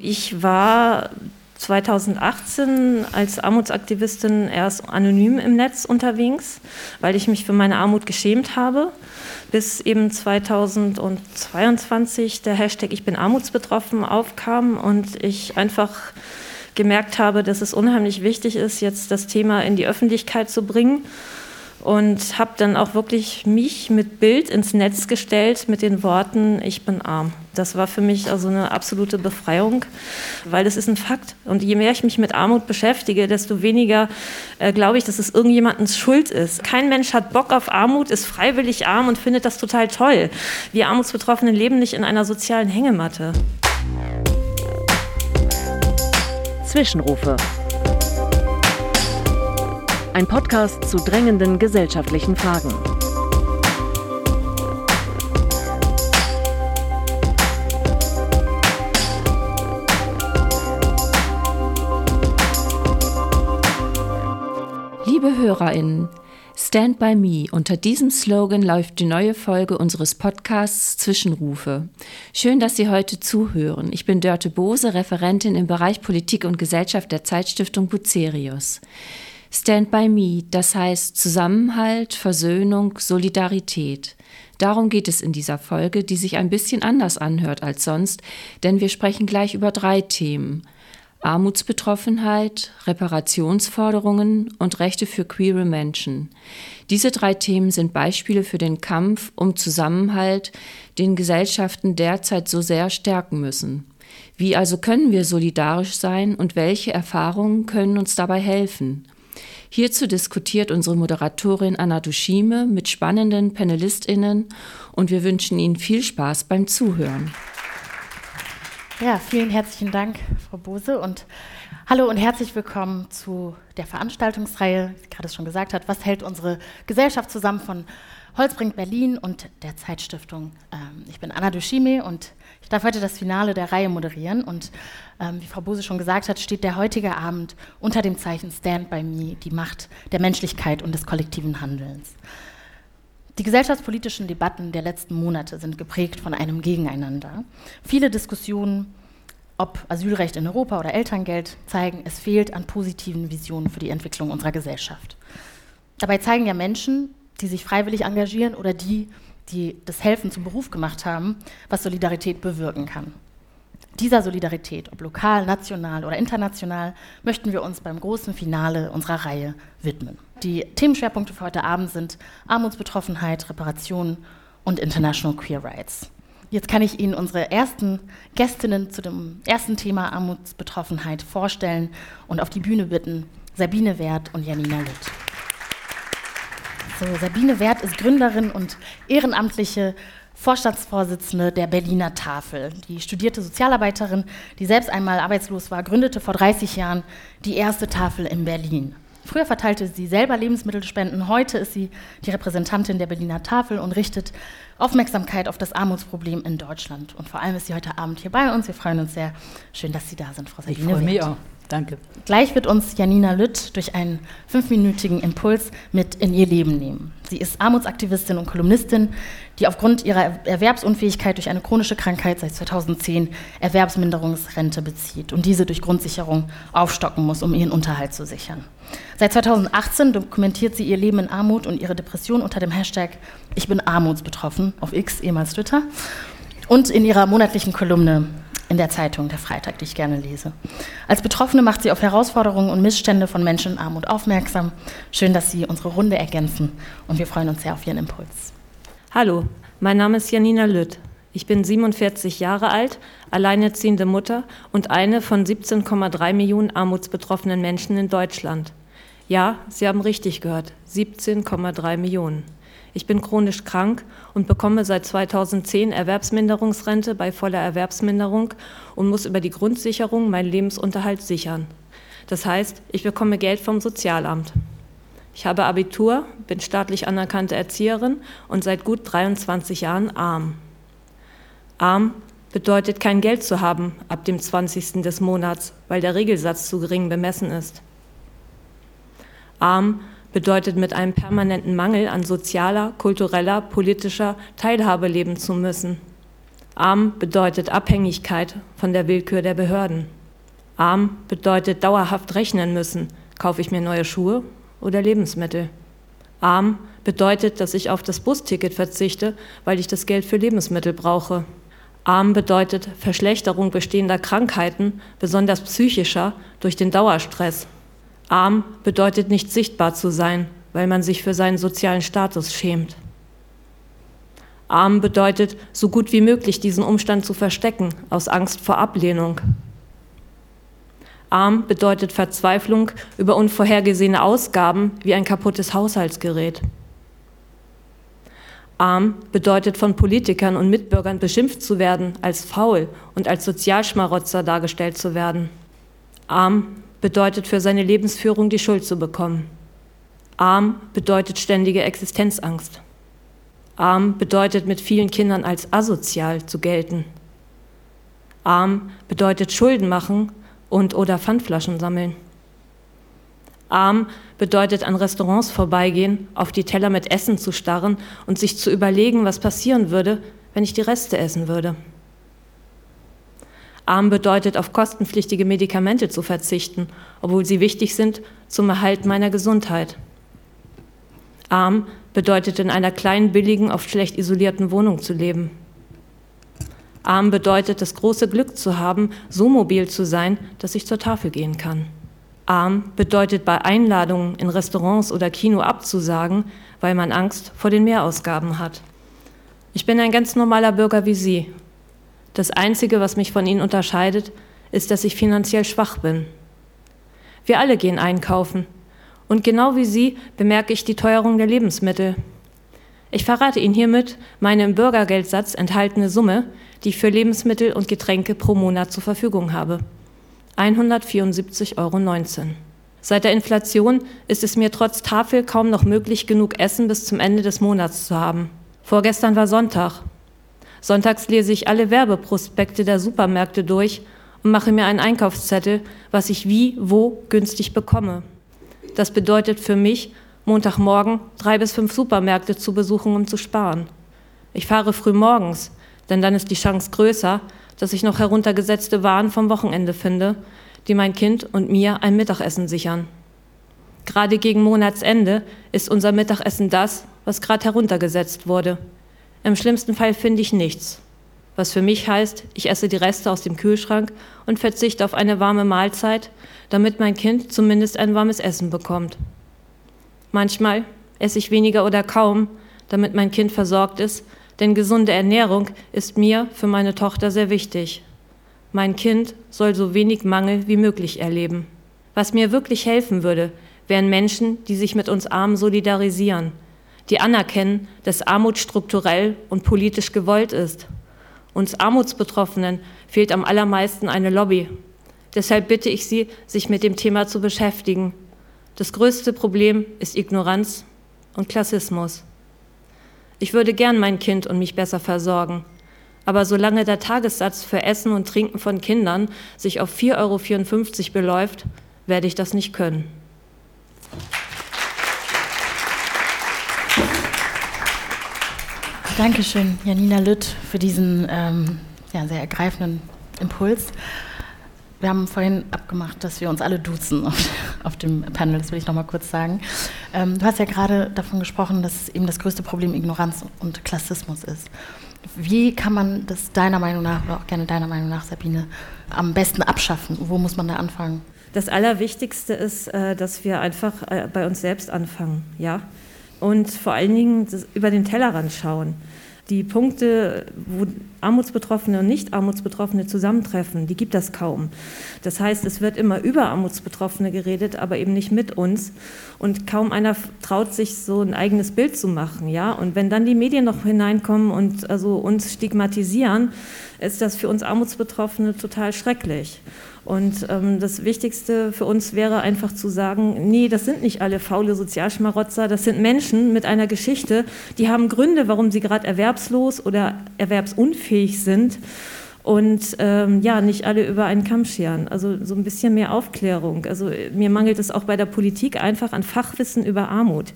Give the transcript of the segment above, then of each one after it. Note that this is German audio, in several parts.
Ich war 2018 als Armutsaktivistin erst anonym im Netz unterwegs, weil ich mich für meine Armut geschämt habe, bis eben 2022 der Hashtag Ich bin armutsbetroffen aufkam und ich einfach gemerkt habe, dass es unheimlich wichtig ist, jetzt das Thema in die Öffentlichkeit zu bringen und habe dann auch wirklich mich mit Bild ins Netz gestellt mit den Worten, ich bin arm. Das war für mich also eine absolute Befreiung, weil das ist ein Fakt. Und je mehr ich mich mit Armut beschäftige, desto weniger äh, glaube ich, dass es irgendjemandens Schuld ist. Kein Mensch hat Bock auf Armut, ist freiwillig arm und findet das total toll. Wir Armutsbetroffenen leben nicht in einer sozialen Hängematte. Zwischenrufe ein Podcast zu drängenden gesellschaftlichen Fragen. Liebe Hörerinnen, Stand by Me. Unter diesem Slogan läuft die neue Folge unseres Podcasts Zwischenrufe. Schön, dass Sie heute zuhören. Ich bin Dörte Bose, Referentin im Bereich Politik und Gesellschaft der Zeitstiftung Bucerius. Stand by Me, das heißt Zusammenhalt, Versöhnung, Solidarität. Darum geht es in dieser Folge, die sich ein bisschen anders anhört als sonst, denn wir sprechen gleich über drei Themen. Armutsbetroffenheit, Reparationsforderungen und Rechte für queere Menschen. Diese drei Themen sind Beispiele für den Kampf um Zusammenhalt, den Gesellschaften derzeit so sehr stärken müssen. Wie also können wir solidarisch sein und welche Erfahrungen können uns dabei helfen? Hierzu diskutiert unsere Moderatorin Anna Duschime mit spannenden PanelistInnen und wir wünschen Ihnen viel Spaß beim Zuhören. Ja, vielen herzlichen Dank, Frau Bose und hallo und herzlich willkommen zu der Veranstaltungsreihe, wie gerade schon gesagt hat, was hält unsere Gesellschaft zusammen von Holzbrink Berlin und der Zeitstiftung. Ähm, ich bin Anna Duschime und ich darf heute das Finale der Reihe moderieren und ähm, wie Frau Bose schon gesagt hat, steht der heutige Abend unter dem Zeichen Stand by Me, die Macht der Menschlichkeit und des kollektiven Handelns. Die gesellschaftspolitischen Debatten der letzten Monate sind geprägt von einem Gegeneinander. Viele Diskussionen, ob Asylrecht in Europa oder Elterngeld, zeigen, es fehlt an positiven Visionen für die Entwicklung unserer Gesellschaft. Dabei zeigen ja Menschen, die sich freiwillig engagieren oder die, die das Helfen zum Beruf gemacht haben, was Solidarität bewirken kann. Dieser Solidarität, ob lokal, national oder international, möchten wir uns beim großen Finale unserer Reihe widmen. Die Themenschwerpunkte für heute Abend sind Armutsbetroffenheit, Reparation und International Queer Rights. Jetzt kann ich Ihnen unsere ersten Gästinnen zu dem ersten Thema Armutsbetroffenheit vorstellen und auf die Bühne bitten. Sabine Wert und Janina Lütt. So, Sabine Wert ist Gründerin und ehrenamtliche Vorstandsvorsitzende der Berliner Tafel. Die studierte Sozialarbeiterin, die selbst einmal arbeitslos war, gründete vor 30 Jahren die erste Tafel in Berlin. Früher verteilte sie selber Lebensmittelspenden, heute ist sie die Repräsentantin der Berliner Tafel und richtet Aufmerksamkeit auf das Armutsproblem in Deutschland. Und vor allem ist sie heute Abend hier bei uns. Wir freuen uns sehr. Schön, dass Sie da sind, Frau Sabine. Ich freue mich auch. Danke. Gleich wird uns Janina Lütt durch einen fünfminütigen Impuls mit in ihr Leben nehmen. Sie ist Armutsaktivistin und Kolumnistin, die aufgrund ihrer Erwerbsunfähigkeit durch eine chronische Krankheit seit 2010 Erwerbsminderungsrente bezieht und diese durch Grundsicherung aufstocken muss, um ihren Unterhalt zu sichern. Seit 2018 dokumentiert sie ihr Leben in Armut und ihre Depression unter dem Hashtag Ich bin armutsbetroffen auf X, ehemals Twitter, und in ihrer monatlichen Kolumne in der Zeitung Der Freitag, die ich gerne lese. Als Betroffene macht sie auf Herausforderungen und Missstände von Menschen in Armut aufmerksam. Schön, dass Sie unsere Runde ergänzen und wir freuen uns sehr auf Ihren Impuls. Hallo, mein Name ist Janina Lütt. Ich bin 47 Jahre alt, alleinerziehende Mutter und eine von 17,3 Millionen armutsbetroffenen Menschen in Deutschland. Ja, Sie haben richtig gehört, 17,3 Millionen. Ich bin chronisch krank und bekomme seit 2010 Erwerbsminderungsrente bei voller Erwerbsminderung und muss über die Grundsicherung meinen Lebensunterhalt sichern. Das heißt, ich bekomme Geld vom Sozialamt. Ich habe Abitur, bin staatlich anerkannte Erzieherin und seit gut 23 Jahren arm. Arm bedeutet kein Geld zu haben ab dem 20. des Monats, weil der Regelsatz zu gering bemessen ist. Arm bedeutet mit einem permanenten Mangel an sozialer, kultureller, politischer Teilhabe leben zu müssen. Arm bedeutet Abhängigkeit von der Willkür der Behörden. Arm bedeutet dauerhaft rechnen müssen. Kaufe ich mir neue Schuhe oder Lebensmittel? Arm bedeutet, dass ich auf das Busticket verzichte, weil ich das Geld für Lebensmittel brauche. Arm bedeutet Verschlechterung bestehender Krankheiten, besonders psychischer, durch den Dauerstress. Arm bedeutet nicht sichtbar zu sein, weil man sich für seinen sozialen Status schämt. Arm bedeutet, so gut wie möglich diesen Umstand zu verstecken, aus Angst vor Ablehnung. Arm bedeutet Verzweiflung über unvorhergesehene Ausgaben wie ein kaputtes Haushaltsgerät. Arm bedeutet von Politikern und Mitbürgern beschimpft zu werden, als faul und als Sozialschmarotzer dargestellt zu werden. Arm bedeutet für seine Lebensführung die Schuld zu bekommen. Arm bedeutet ständige Existenzangst. Arm bedeutet mit vielen Kindern als asozial zu gelten. Arm bedeutet Schulden machen und oder Pfandflaschen sammeln. Arm bedeutet an Restaurants vorbeigehen, auf die Teller mit Essen zu starren und sich zu überlegen, was passieren würde, wenn ich die Reste essen würde. Arm bedeutet, auf kostenpflichtige Medikamente zu verzichten, obwohl sie wichtig sind zum Erhalt meiner Gesundheit. Arm bedeutet, in einer kleinen, billigen, oft schlecht isolierten Wohnung zu leben. Arm bedeutet, das große Glück zu haben, so mobil zu sein, dass ich zur Tafel gehen kann. Arm bedeutet bei Einladungen in Restaurants oder Kino abzusagen, weil man Angst vor den Mehrausgaben hat. Ich bin ein ganz normaler Bürger wie Sie. Das Einzige, was mich von Ihnen unterscheidet, ist, dass ich finanziell schwach bin. Wir alle gehen einkaufen. Und genau wie Sie bemerke ich die Teuerung der Lebensmittel. Ich verrate Ihnen hiermit meine im Bürgergeldsatz enthaltene Summe, die ich für Lebensmittel und Getränke pro Monat zur Verfügung habe. 174,19 Euro. Seit der Inflation ist es mir trotz Tafel kaum noch möglich, genug Essen bis zum Ende des Monats zu haben. Vorgestern war Sonntag. Sonntags lese ich alle Werbeprospekte der Supermärkte durch und mache mir einen Einkaufszettel, was ich wie, wo günstig bekomme. Das bedeutet für mich, Montagmorgen drei bis fünf Supermärkte zu besuchen, um zu sparen. Ich fahre früh morgens, denn dann ist die Chance größer, dass ich noch heruntergesetzte Waren vom Wochenende finde, die mein Kind und mir ein Mittagessen sichern. Gerade gegen Monatsende ist unser Mittagessen das, was gerade heruntergesetzt wurde. Im schlimmsten Fall finde ich nichts. Was für mich heißt, ich esse die Reste aus dem Kühlschrank und verzichte auf eine warme Mahlzeit, damit mein Kind zumindest ein warmes Essen bekommt. Manchmal esse ich weniger oder kaum, damit mein Kind versorgt ist denn gesunde Ernährung ist mir für meine Tochter sehr wichtig. Mein Kind soll so wenig Mangel wie möglich erleben. Was mir wirklich helfen würde, wären Menschen, die sich mit uns Armen solidarisieren, die anerkennen, dass Armut strukturell und politisch gewollt ist. Uns Armutsbetroffenen fehlt am allermeisten eine Lobby. Deshalb bitte ich Sie, sich mit dem Thema zu beschäftigen. Das größte Problem ist Ignoranz und Klassismus. Ich würde gern mein Kind und mich besser versorgen. Aber solange der Tagessatz für Essen und Trinken von Kindern sich auf 4,54 Euro beläuft, werde ich das nicht können. Dankeschön, Janina Lütt, für diesen ähm, ja, sehr ergreifenden Impuls. Wir haben vorhin abgemacht, dass wir uns alle duzen auf, auf dem Panel, das will ich noch mal kurz sagen. Ähm, du hast ja gerade davon gesprochen, dass eben das größte Problem Ignoranz und Klassismus ist. Wie kann man das deiner Meinung nach, oder auch gerne deiner Meinung nach, Sabine, am besten abschaffen? Wo muss man da anfangen? Das Allerwichtigste ist, äh, dass wir einfach äh, bei uns selbst anfangen, ja? Und vor allen Dingen über den Tellerrand schauen die Punkte, wo Armutsbetroffene und Nicht-Armutsbetroffene zusammentreffen, die gibt es kaum. Das heißt, es wird immer über Armutsbetroffene geredet, aber eben nicht mit uns. Und kaum einer traut sich, so ein eigenes Bild zu machen. Ja? Und wenn dann die Medien noch hineinkommen und also uns stigmatisieren, ist das für uns Armutsbetroffene total schrecklich. Und ähm, das Wichtigste für uns wäre einfach zu sagen, nee, das sind nicht alle faule Sozialschmarotzer, das sind Menschen mit einer Geschichte, die haben Gründe, warum sie gerade erwerbslos oder erwerbsunfähig sind. und ähm, ja, nicht alle über einen Kamm scheren. Also so ein bisschen mehr Aufklärung. Also mir mangelt es auch bei der Politik einfach an Fachwissen über Armut.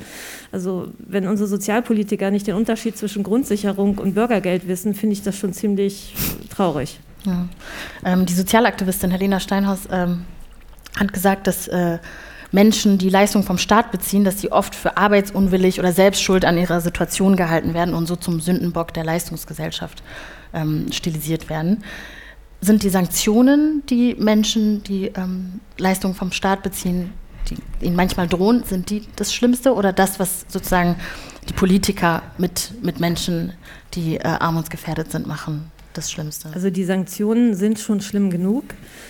Also wenn unsere Sozialpolitiker nicht den Unterschied zwischen Grundsicherung und Bürgergeld wissen, finde ich das schon ziemlich traurig. Ja. Ähm, die Sozialaktivistin Helena Steinhaus ähm, hat gesagt, dass äh, Menschen, die Leistung vom Staat beziehen, dass sie oft für arbeitsunwillig oder selbstschuld an ihrer Situation gehalten werden und so zum Sündenbock der Leistungsgesellschaft ähm, stilisiert werden. Sind die Sanktionen, die Menschen, die ähm, Leistung vom Staat beziehen, die ihnen manchmal drohen, sind die das Schlimmste oder das, was sozusagen die Politiker mit, mit Menschen, die äh, armutsgefährdet sind, machen? Das Schlimmste. Also die Sanktionen sind schon schlimm genug.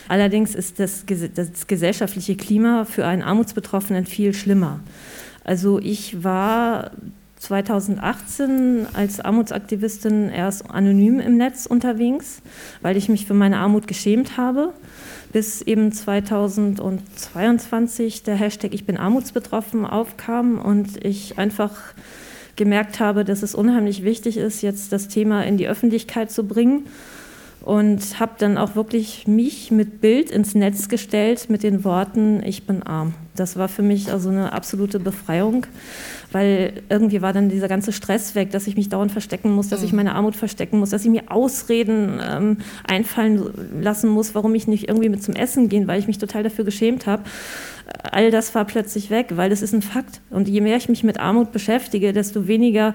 Allerdings ist das, das gesellschaftliche Klima für einen Armutsbetroffenen viel schlimmer. Also ich war 2018 als Armutsaktivistin erst anonym im Netz unterwegs, weil ich mich für meine Armut geschämt habe, bis eben 2022 der Hashtag Ich bin armutsbetroffen aufkam und ich einfach gemerkt habe, dass es unheimlich wichtig ist, jetzt das Thema in die Öffentlichkeit zu bringen. Und habe dann auch wirklich mich mit Bild ins Netz gestellt mit den Worten, ich bin arm. Das war für mich also eine absolute Befreiung, weil irgendwie war dann dieser ganze Stress weg, dass ich mich dauernd verstecken muss, dass ich mhm. meine Armut verstecken muss, dass ich mir Ausreden ähm, einfallen lassen muss, warum ich nicht irgendwie mit zum Essen gehen, weil ich mich total dafür geschämt habe all das war plötzlich weg, weil das ist ein Fakt. Und je mehr ich mich mit Armut beschäftige, desto weniger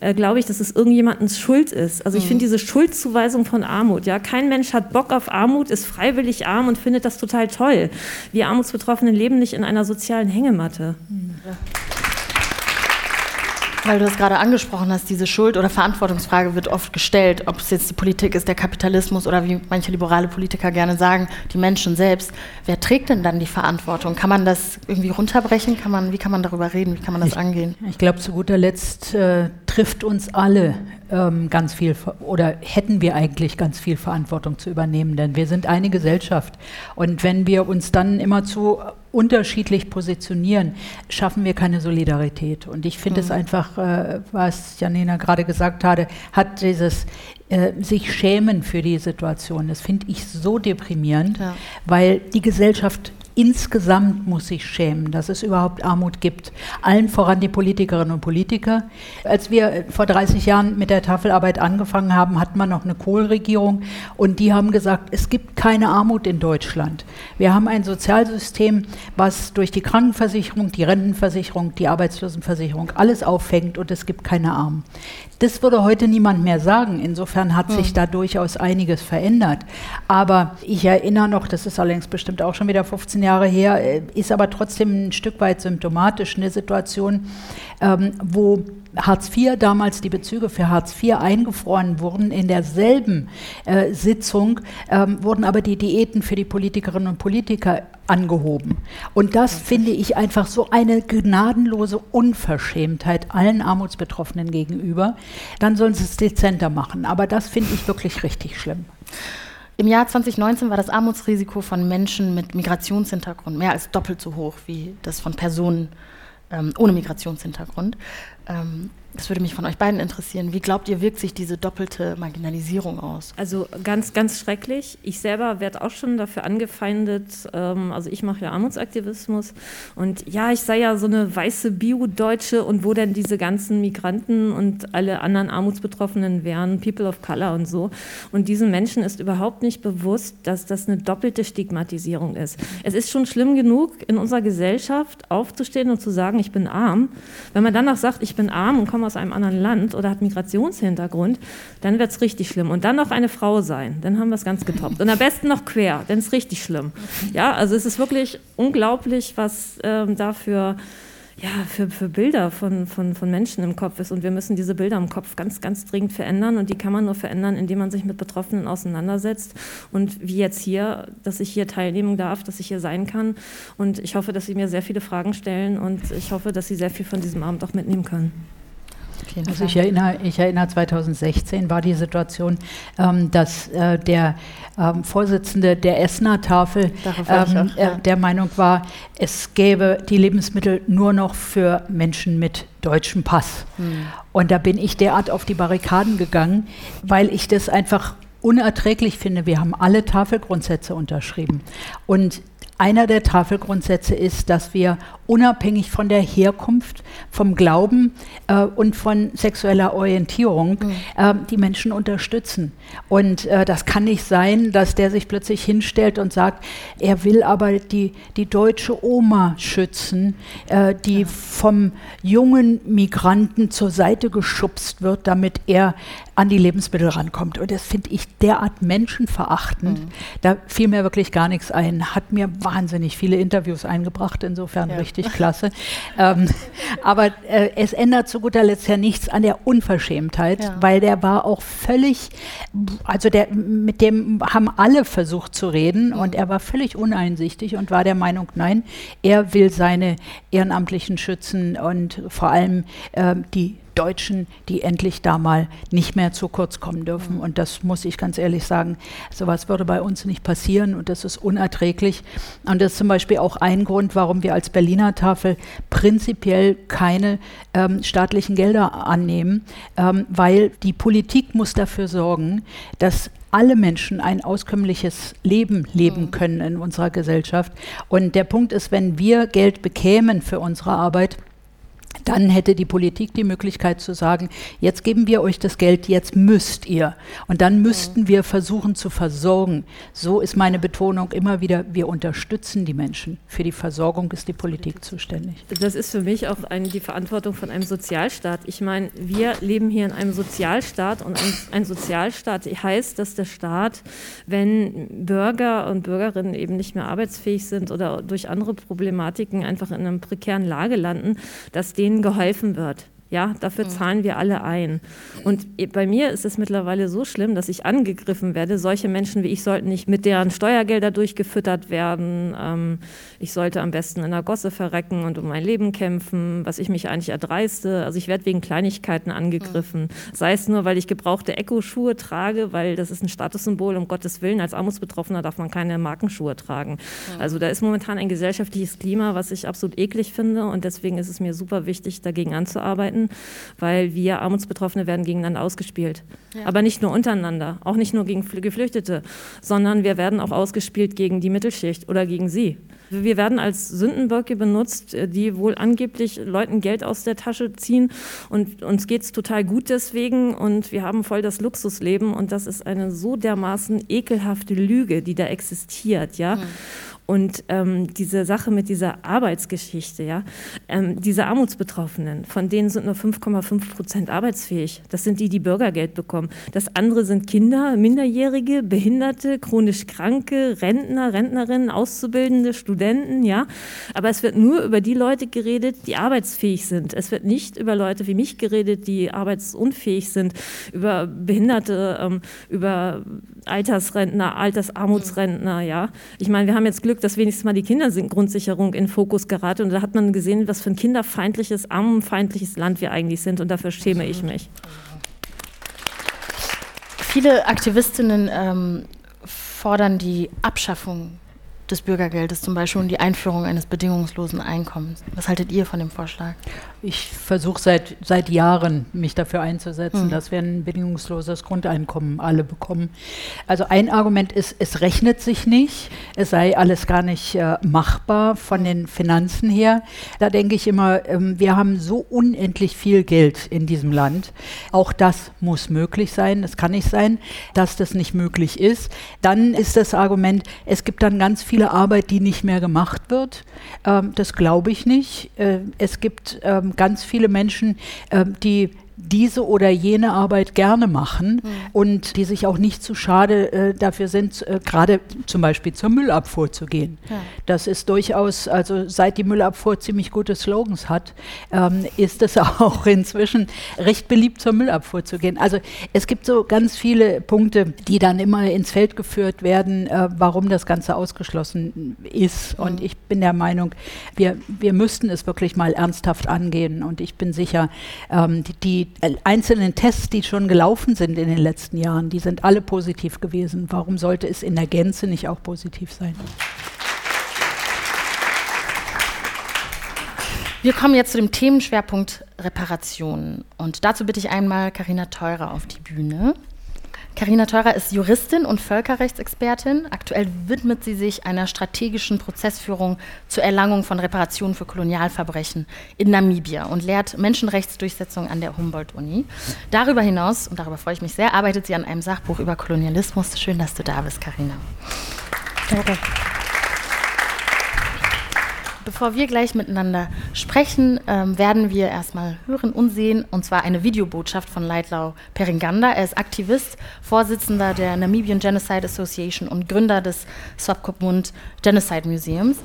äh, glaube ich, dass es irgendjemandens Schuld ist. Also ich mhm. finde diese Schuldzuweisung von Armut, ja, kein Mensch hat Bock auf Armut, ist freiwillig arm und findet das total toll. Wir Armutsbetroffenen leben nicht in einer sozialen Hängematte. Mhm. Ja. Weil du das gerade angesprochen hast, diese Schuld- oder Verantwortungsfrage wird oft gestellt, ob es jetzt die Politik ist, der Kapitalismus oder wie manche liberale Politiker gerne sagen, die Menschen selbst. Wer trägt denn dann die Verantwortung? Kann man das irgendwie runterbrechen? Kann man, wie kann man darüber reden? Wie kann man das ich, angehen? Ich glaube, zu guter Letzt äh, trifft uns alle ähm, ganz viel oder hätten wir eigentlich ganz viel Verantwortung zu übernehmen, denn wir sind eine Gesellschaft. Und wenn wir uns dann immer zu unterschiedlich positionieren, schaffen wir keine Solidarität. Und ich finde mhm. es einfach, äh, was Janina gerade gesagt hatte, hat dieses äh, sich schämen für die Situation. Das finde ich so deprimierend, ja. weil die Gesellschaft insgesamt muss sich schämen, dass es überhaupt Armut gibt. Allen voran die Politikerinnen und Politiker. Als wir vor 30 Jahren mit der Tafelarbeit angefangen haben, hatten wir noch eine Kohlregierung und die haben gesagt, es gibt keine Armut in Deutschland. Wir haben ein Sozialsystem, was durch die Krankenversicherung, die Rentenversicherung, die Arbeitslosenversicherung alles auffängt und es gibt keine Armen. Das würde heute niemand mehr sagen. Insofern hat sich hm. da durchaus einiges verändert. Aber ich erinnere noch, das ist allerdings bestimmt auch schon wieder 15 Jahre her, äh, ist aber trotzdem ein Stück weit symptomatisch eine Situation, ähm, wo Hartz IV damals die Bezüge für Hartz IV eingefroren wurden. In derselben äh, Sitzung ähm, wurden aber die Diäten für die Politikerinnen und Politiker angehoben. Und das finde ich einfach so eine gnadenlose Unverschämtheit allen Armutsbetroffenen gegenüber. Dann sollen sie es dezenter machen. Aber das finde ich wirklich richtig schlimm. Im Jahr 2019 war das Armutsrisiko von Menschen mit Migrationshintergrund mehr als doppelt so hoch wie das von Personen ähm, ohne Migrationshintergrund. um, das würde mich von euch beiden interessieren. Wie glaubt ihr, wirkt sich diese doppelte Marginalisierung aus? Also ganz, ganz schrecklich. Ich selber werde auch schon dafür angefeindet. Ähm, also ich mache ja Armutsaktivismus. Und ja, ich sei ja so eine weiße Bio-Deutsche und wo denn diese ganzen Migranten und alle anderen Armutsbetroffenen wären, People of Color und so. Und diesen Menschen ist überhaupt nicht bewusst, dass das eine doppelte Stigmatisierung ist. Es ist schon schlimm genug, in unserer Gesellschaft aufzustehen und zu sagen, ich bin arm. Wenn man dann noch sagt, ich bin arm und komme komme aus einem anderen Land oder hat Migrationshintergrund, dann wird es richtig schlimm. Und dann noch eine Frau sein, dann haben wir es ganz getoppt. Und am besten noch quer, dann ist richtig schlimm. Ja, also es ist wirklich unglaublich, was ähm, dafür ja, für, für Bilder von, von, von Menschen im Kopf ist. Und wir müssen diese Bilder im Kopf ganz, ganz dringend verändern. Und die kann man nur verändern, indem man sich mit Betroffenen auseinandersetzt. Und wie jetzt hier, dass ich hier teilnehmen darf, dass ich hier sein kann. Und ich hoffe, dass Sie mir sehr viele Fragen stellen. Und ich hoffe, dass Sie sehr viel von diesem Abend auch mitnehmen können also ich erinnere, ich erinnere, 2016 war die Situation, ähm, dass äh, der ähm, Vorsitzende der Essener-Tafel ähm, auch, ja. äh, der Meinung war, es gäbe die Lebensmittel nur noch für Menschen mit deutschem Pass. Hm. Und da bin ich derart auf die Barrikaden gegangen, weil ich das einfach unerträglich finde, wir haben alle Tafelgrundsätze unterschrieben. Und einer der Tafelgrundsätze ist, dass wir unabhängig von der Herkunft, vom Glauben äh, und von sexueller Orientierung mhm. äh, die Menschen unterstützen. Und äh, das kann nicht sein, dass der sich plötzlich hinstellt und sagt, er will aber die, die deutsche Oma schützen, äh, die ja. vom jungen Migranten zur Seite geschubst wird, damit er an die Lebensmittel rankommt. Und das finde ich derart menschenverachtend. Mhm. Da fiel mir wirklich gar nichts ein. Hat mir wahnsinnig viele Interviews eingebracht, insofern ja. richtig klasse. ähm, aber äh, es ändert zu guter Letzt ja nichts an der Unverschämtheit, ja. weil der war auch völlig, also der, mit dem haben alle versucht zu reden mhm. und er war völlig uneinsichtig und war der Meinung, nein, er will seine Ehrenamtlichen schützen und vor allem äh, die Deutschen, die endlich da mal nicht mehr zu kurz kommen dürfen. Und das muss ich ganz ehrlich sagen, sowas würde bei uns nicht passieren und das ist unerträglich. Und das ist zum Beispiel auch ein Grund, warum wir als Berliner Tafel prinzipiell keine ähm, staatlichen Gelder annehmen, ähm, weil die Politik muss dafür sorgen, dass alle Menschen ein auskömmliches Leben leben können in unserer Gesellschaft. Und der Punkt ist, wenn wir Geld bekämen für unsere Arbeit, dann hätte die Politik die Möglichkeit zu sagen, jetzt geben wir euch das Geld, jetzt müsst ihr. Und dann müssten wir versuchen zu versorgen. So ist meine Betonung immer wieder, wir unterstützen die Menschen. Für die Versorgung ist die Politik zuständig. Das ist für mich auch ein, die Verantwortung von einem Sozialstaat. Ich meine, wir leben hier in einem Sozialstaat und ein, ein Sozialstaat heißt, dass der Staat, wenn Bürger und Bürgerinnen eben nicht mehr arbeitsfähig sind oder durch andere Problematiken einfach in einer prekären Lage landen, dass denen geholfen wird. Ja, dafür mhm. zahlen wir alle ein. Und bei mir ist es mittlerweile so schlimm, dass ich angegriffen werde. Solche Menschen wie ich sollten nicht mit deren Steuergelder durchgefüttert werden. Ähm, ich sollte am besten in der Gosse verrecken und um mein Leben kämpfen, was ich mich eigentlich erdreiste. Also ich werde wegen Kleinigkeiten angegriffen. Mhm. Sei es nur, weil ich gebrauchte Echo-Schuhe trage, weil das ist ein Statussymbol. Um Gottes Willen, als Armutsbetroffener darf man keine Markenschuhe tragen. Also da ist momentan ein gesellschaftliches Klima, was ich absolut eklig finde. Und deswegen ist es mir super wichtig, dagegen anzuarbeiten werden, weil wir Armutsbetroffene werden gegeneinander ausgespielt. Ja. Aber nicht nur untereinander, auch nicht nur gegen Geflüchtete, sondern wir werden auch ausgespielt gegen die Mittelschicht oder gegen sie. Wir werden als Sündenböcke benutzt, die wohl angeblich Leuten Geld aus der Tasche ziehen und uns geht es total gut deswegen und wir haben voll das Luxusleben und das ist eine so dermaßen ekelhafte Lüge, die da existiert, ja. Mhm. Und ähm, diese Sache mit dieser Arbeitsgeschichte, ja, ähm, diese Armutsbetroffenen, von denen sind nur 5,5 Prozent arbeitsfähig. Das sind die, die Bürgergeld bekommen. Das andere sind Kinder, Minderjährige, Behinderte, chronisch Kranke, Rentner, Rentnerinnen, Auszubildende, Studenten, ja. Aber es wird nur über die Leute geredet, die arbeitsfähig sind. Es wird nicht über Leute wie mich geredet, die arbeitsunfähig sind, über Behinderte, ähm, über Altersrentner, Altersarmutsrentner, ja. Ich meine, wir haben jetzt Glück, Glück, dass wenigstens mal die Kindergrundsicherung in Fokus gerate. Und da hat man gesehen, was für ein kinderfeindliches, armenfeindliches Land wir eigentlich sind. Und dafür schäme ich mich. Viele Aktivistinnen ähm, fordern die Abschaffung des Bürgergeldes, zum Beispiel und die Einführung eines bedingungslosen Einkommens. Was haltet ihr von dem Vorschlag? Ich versuche seit, seit Jahren, mich dafür einzusetzen, mhm. dass wir ein bedingungsloses Grundeinkommen alle bekommen. Also ein Argument ist, es rechnet sich nicht, es sei alles gar nicht äh, machbar von den Finanzen her. Da denke ich immer, ähm, wir haben so unendlich viel Geld in diesem Land. Auch das muss möglich sein. Es kann nicht sein, dass das nicht möglich ist. Dann ist das Argument, es gibt dann ganz viele Arbeit, die nicht mehr gemacht wird. Ähm, das glaube ich nicht. Äh, es gibt ähm, ganz viele Menschen, äh, die diese oder jene Arbeit gerne machen mhm. und die sich auch nicht zu schade äh, dafür sind, äh, gerade zum Beispiel zur Müllabfuhr zu gehen. Ja. Das ist durchaus, also seit die Müllabfuhr ziemlich gute Slogans hat, ähm, ist es auch inzwischen recht beliebt, zur Müllabfuhr zu gehen. Also es gibt so ganz viele Punkte, die dann immer ins Feld geführt werden, äh, warum das Ganze ausgeschlossen ist. Mhm. Und ich bin der Meinung, wir, wir müssten es wirklich mal ernsthaft angehen. Und ich bin sicher, ähm, die, die einzelnen Tests, die schon gelaufen sind in den letzten Jahren, die sind alle positiv gewesen. Warum sollte es in der Gänze nicht auch positiv sein? Wir kommen jetzt zu dem Themenschwerpunkt Reparationen. Und dazu bitte ich einmal Karina Teurer auf die Bühne. Karina Theurer ist Juristin und Völkerrechtsexpertin. Aktuell widmet sie sich einer strategischen Prozessführung zur Erlangung von Reparationen für Kolonialverbrechen in Namibia und lehrt Menschenrechtsdurchsetzung an der Humboldt-Uni. Darüber hinaus, und darüber freue ich mich sehr, arbeitet sie an einem Sachbuch über Kolonialismus. Schön, dass du da bist, Karina. Danke. Bevor wir gleich miteinander sprechen, ähm, werden wir erstmal hören und sehen, und zwar eine Videobotschaft von Leitlau Peringanda. Er ist Aktivist, Vorsitzender der Namibian Genocide Association und Gründer des Swapkopmund Genocide Museums.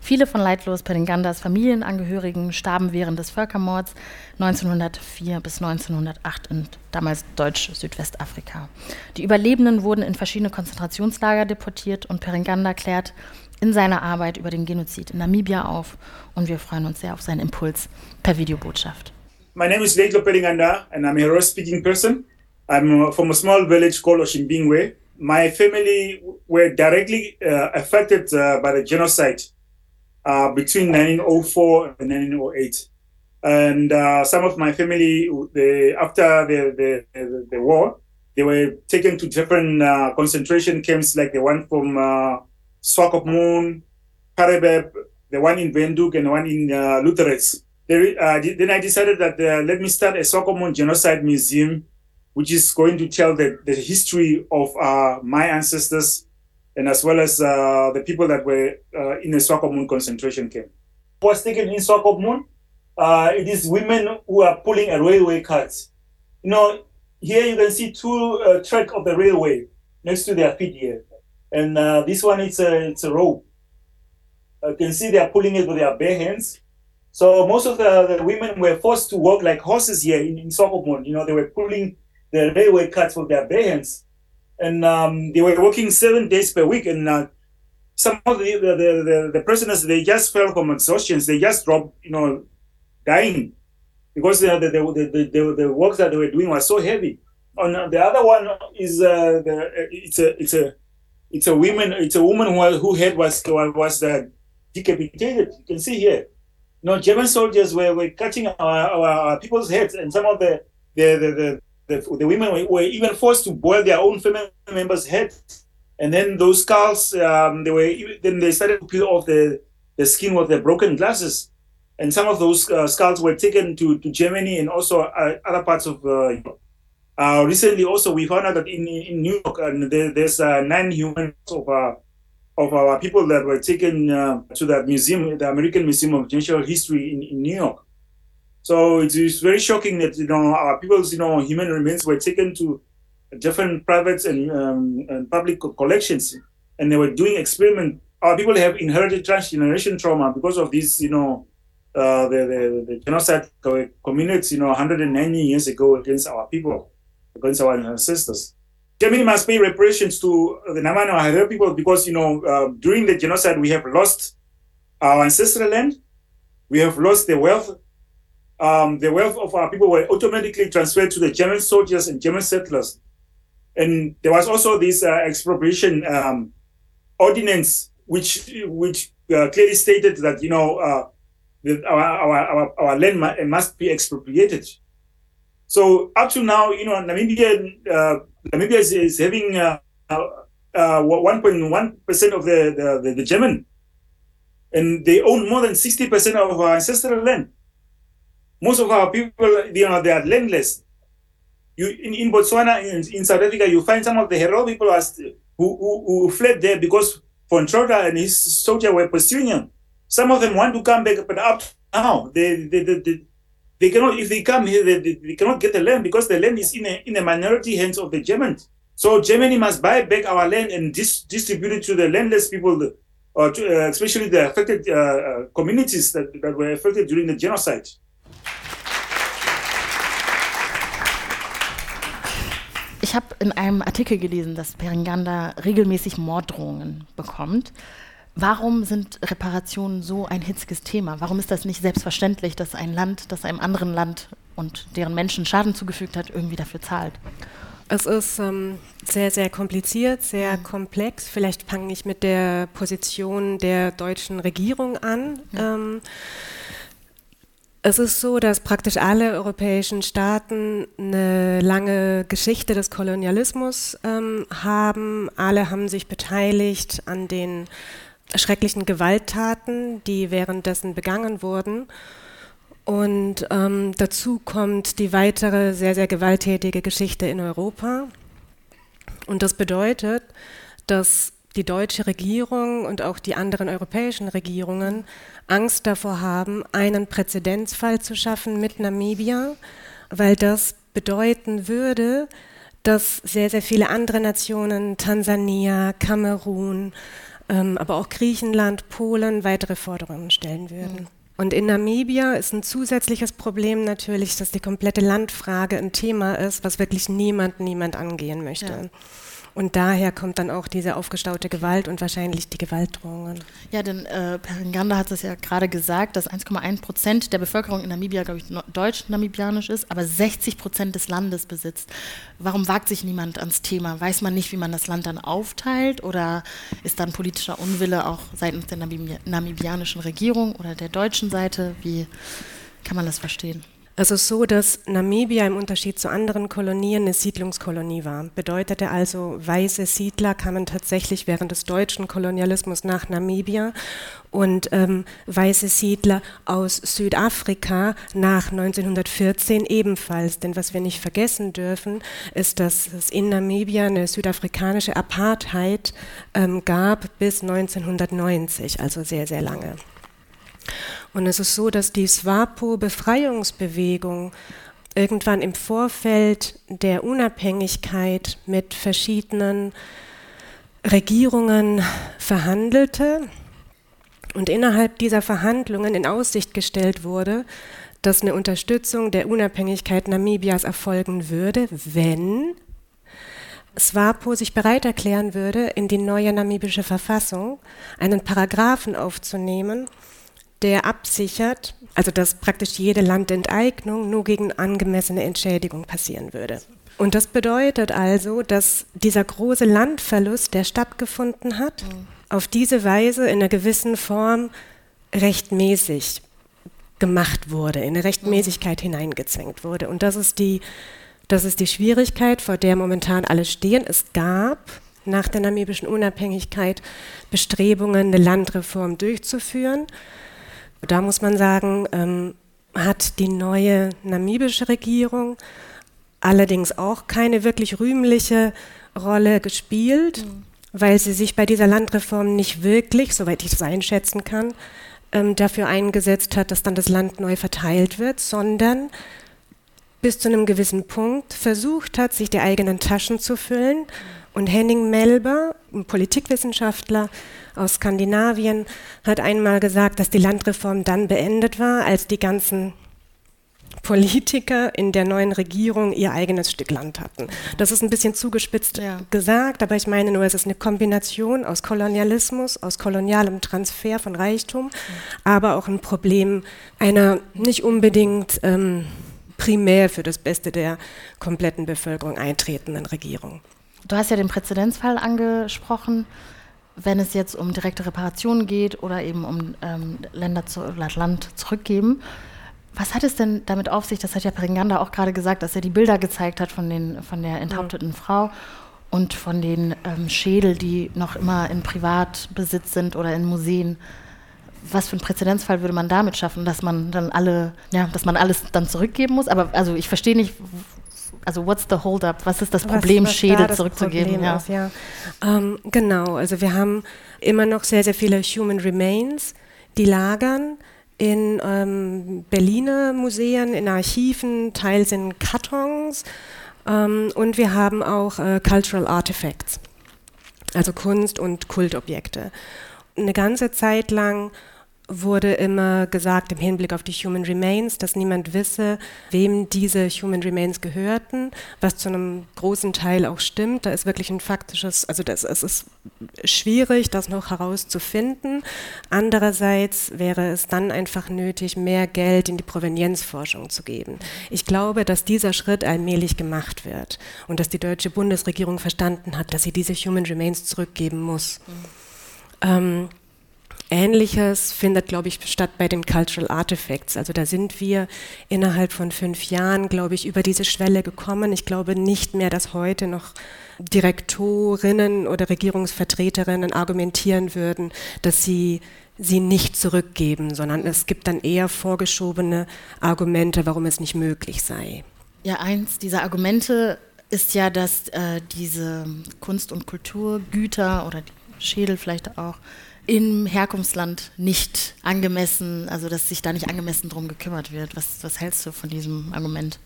Viele von Leitlos Peringandas Familienangehörigen starben während des Völkermords 1904 bis 1908 in damals Deutsch-Südwestafrika. Die Überlebenden wurden in verschiedene Konzentrationslager deportiert und Peringanda klärt in seiner Arbeit über den Genozid in Namibia auf und wir freuen uns sehr auf seinen Impuls per Videobotschaft. My name is Leitlo Pelinganda and I'm a Hero speaking person. I'm from a small village called Oshimbingwe. My family were directly uh, affected uh, by the genocide uh, between 1904 and 1908. And uh, some of my family, they, after the, the, the, war, they were taken to different uh, concentration camps, like the one from uh, Swakopmund, Parebeb, the one in Venduk, and the one in uh, Lutherets. Uh, then I decided that uh, let me start a Swakopmund Genocide Museum, which is going to tell the, the history of uh, my ancestors and as well as the people that were in the Swakopmund concentration camp. Was taken in Swakopmund. It is women who are pulling a railway cart. You know, here you can see two uh, track of the railway next to their feet here. And uh, this one, it's a, it's a rope. You can see they are pulling it with their bare hands. So most of the, the women were forced to work like horses here in, in. You know, they were pulling the railway carts with their bare hands. And um, they were working seven days per week. And uh, some of the, the, the, the, prisoners, they just fell from exhaustion. They just dropped, you know, dying because the, the, the, the, the, work that they were doing was so heavy. On the other one is uh, the, it's a it's a it's a woman. It's a woman who who head was was uh, decapitated. You can see here. You know, German soldiers were, were cutting our, our, our people's heads, and some of the the the, the, the, the women were, were, even forced to boil their own family members' heads. And then those skulls, um, they were then they started to peel off the, the skin with the broken glasses, and some of those uh, skulls were taken to, to Germany and also uh, other parts of uh, uh, recently, also we found out that in, in New York, uh, there, there's uh, nine humans of uh, of our people that were taken uh, to that museum, the American Museum of Natural History in, in New York. So it is very shocking that you know our people's you know human remains were taken to different private and, um, and public collections, and they were doing experiment. Our people have inherited transgeneration trauma because of this, you know, uh, the, the, the genocide committed, you know, 190 years ago against our people against our ancestors. Germany must pay reparations to the Namano Harel people because, you know, uh, during the genocide, we have lost our ancestral land, we have lost the wealth. Um, the wealth of our people were automatically transferred to the German soldiers and German settlers. And there was also this uh, expropriation um, ordinance, which which uh, clearly stated that you know uh, that our, our, our, our land must be expropriated. So up to now, you know, Namibia, uh, Namibia is, is having uh, uh, 1.1 percent of the, the, the German, and they own more than 60 percent of our ancestral land. Most of our people, you know, they are landless. You in, in Botswana, in, in South Africa, you find some of the Herero people who, who, who fled there because Trotter and his soldier were pursuing them. Some of them want to come back, but up now they, they, they, they cannot, if they come here, they, they cannot get the land because the land is in a, in a minority hands of the Germans. So Germany must buy back our land and dis- distribute it to the landless people, or to, uh, especially the affected uh, uh, communities that, that were affected during the genocide. Ich habe in einem Artikel gelesen, dass Peringanda regelmäßig Morddrohungen bekommt. Warum sind Reparationen so ein hitziges Thema? Warum ist das nicht selbstverständlich, dass ein Land, das einem anderen Land und deren Menschen Schaden zugefügt hat, irgendwie dafür zahlt? Es ist ähm, sehr, sehr kompliziert, sehr mhm. komplex. Vielleicht fange ich mit der Position der deutschen Regierung an. Mhm. Ähm, Es ist so, dass praktisch alle europäischen Staaten eine lange Geschichte des Kolonialismus ähm, haben. Alle haben sich beteiligt an den schrecklichen Gewalttaten, die währenddessen begangen wurden. Und ähm, dazu kommt die weitere sehr, sehr gewalttätige Geschichte in Europa. Und das bedeutet, dass die deutsche Regierung und auch die anderen europäischen Regierungen Angst davor haben, einen Präzedenzfall zu schaffen mit Namibia, weil das bedeuten würde, dass sehr, sehr viele andere Nationen, Tansania, Kamerun, ähm, aber auch Griechenland, Polen weitere Forderungen stellen würden. Mhm. Und in Namibia ist ein zusätzliches Problem natürlich, dass die komplette Landfrage ein Thema ist, was wirklich niemand, niemand angehen möchte. Ja. Und daher kommt dann auch diese aufgestaute Gewalt und wahrscheinlich die Gewaltdrohungen. Ja, denn äh, Peringanda hat es ja gerade gesagt, dass 1,1 Prozent der Bevölkerung in Namibia, glaube ich, deutsch-namibianisch ist, aber 60 Prozent des Landes besitzt. Warum wagt sich niemand ans Thema? Weiß man nicht, wie man das Land dann aufteilt oder ist dann politischer Unwille auch seitens der namibianischen Regierung oder der deutschen Seite? Wie kann man das verstehen? Also so, dass Namibia im Unterschied zu anderen Kolonien eine Siedlungskolonie war. Bedeutete also, weiße Siedler kamen tatsächlich während des deutschen Kolonialismus nach Namibia und ähm, weiße Siedler aus Südafrika nach 1914 ebenfalls. Denn was wir nicht vergessen dürfen, ist, dass es in Namibia eine südafrikanische Apartheid ähm, gab bis 1990, also sehr, sehr lange. Und es ist so, dass die SWAPO-Befreiungsbewegung irgendwann im Vorfeld der Unabhängigkeit mit verschiedenen Regierungen verhandelte und innerhalb dieser Verhandlungen in Aussicht gestellt wurde, dass eine Unterstützung der Unabhängigkeit Namibias erfolgen würde, wenn SWAPO sich bereit erklären würde, in die neue namibische Verfassung einen Paragraphen aufzunehmen, der absichert, also dass praktisch jede Landenteignung nur gegen angemessene Entschädigung passieren würde. Und das bedeutet also, dass dieser große Landverlust, der stattgefunden hat, mhm. auf diese Weise in einer gewissen Form rechtmäßig gemacht wurde, in eine Rechtmäßigkeit mhm. hineingezwängt wurde. Und das ist, die, das ist die Schwierigkeit, vor der momentan alle stehen. Es gab nach der namibischen Unabhängigkeit Bestrebungen, eine Landreform durchzuführen. Da muss man sagen, ähm, hat die neue namibische Regierung allerdings auch keine wirklich rühmliche Rolle gespielt, mhm. weil sie sich bei dieser Landreform nicht wirklich, soweit ich das einschätzen kann, ähm, dafür eingesetzt hat, dass dann das Land neu verteilt wird, sondern bis zu einem gewissen Punkt versucht hat, sich die eigenen Taschen zu füllen. Und Henning Melber, ein Politikwissenschaftler, aus Skandinavien hat einmal gesagt, dass die Landreform dann beendet war, als die ganzen Politiker in der neuen Regierung ihr eigenes Stück Land hatten. Das ist ein bisschen zugespitzt ja. gesagt, aber ich meine nur, es ist eine Kombination aus Kolonialismus, aus kolonialem Transfer von Reichtum, mhm. aber auch ein Problem einer nicht unbedingt ähm, primär für das Beste der kompletten Bevölkerung eintretenden Regierung. Du hast ja den Präzedenzfall angesprochen wenn es jetzt um direkte Reparationen geht oder eben um ähm, Länder zu, Land zurückgeben. Was hat es denn damit auf sich? Das hat ja Peringanda auch gerade gesagt, dass er die Bilder gezeigt hat von, den, von der enthaupteten ja. Frau und von den ähm, Schädel, die noch immer in Privatbesitz sind oder in Museen. Was für ein Präzedenzfall würde man damit schaffen, dass man dann alle, ja, dass man alles dann zurückgeben muss? Aber also ich verstehe nicht, also what's the hold up? Was ist das Problem, was, was Schädel da zurückzugeben? Problem ja. Ist, ja. Ähm, genau, also wir haben immer noch sehr, sehr viele Human Remains, die lagern in ähm, Berliner Museen, in Archiven, teils in Kartons ähm, und wir haben auch äh, Cultural Artifacts, also Kunst- und Kultobjekte. Eine ganze Zeit lang wurde immer gesagt im Hinblick auf die Human Remains, dass niemand wisse, wem diese Human Remains gehörten, was zu einem großen Teil auch stimmt. Da ist wirklich ein faktisches, also das, es ist schwierig, das noch herauszufinden. Andererseits wäre es dann einfach nötig, mehr Geld in die Provenienzforschung zu geben. Ich glaube, dass dieser Schritt allmählich gemacht wird und dass die deutsche Bundesregierung verstanden hat, dass sie diese Human Remains zurückgeben muss. Mhm. Ähm, Ähnliches findet, glaube ich, statt bei den Cultural Artifacts. Also da sind wir innerhalb von fünf Jahren, glaube ich, über diese Schwelle gekommen. Ich glaube nicht mehr, dass heute noch Direktorinnen oder Regierungsvertreterinnen argumentieren würden, dass sie sie nicht zurückgeben, sondern es gibt dann eher vorgeschobene Argumente, warum es nicht möglich sei. Ja, eins dieser Argumente ist ja, dass äh, diese Kunst- und Kulturgüter oder Schädel vielleicht auch im Herkunftsland nicht angemessen, also dass sich da nicht angemessen drum gekümmert wird. Was, was hältst du von diesem Argument?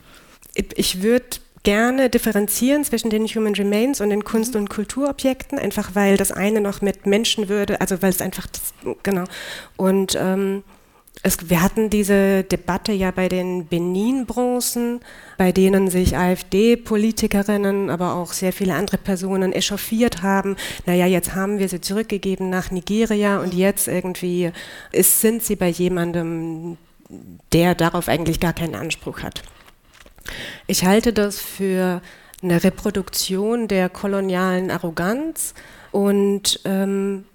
Ich würde gerne differenzieren zwischen den Human Remains und den Kunst- und Kulturobjekten, einfach weil das eine noch mit Menschenwürde, also weil es einfach, das, genau. Und ähm, es, wir hatten diese Debatte ja bei den Benin-Bronzen, bei denen sich AfD-Politikerinnen, aber auch sehr viele andere Personen echauffiert haben. Naja, jetzt haben wir sie zurückgegeben nach Nigeria und jetzt irgendwie ist, sind sie bei jemandem, der darauf eigentlich gar keinen Anspruch hat. Ich halte das für eine Reproduktion der kolonialen Arroganz und ähm,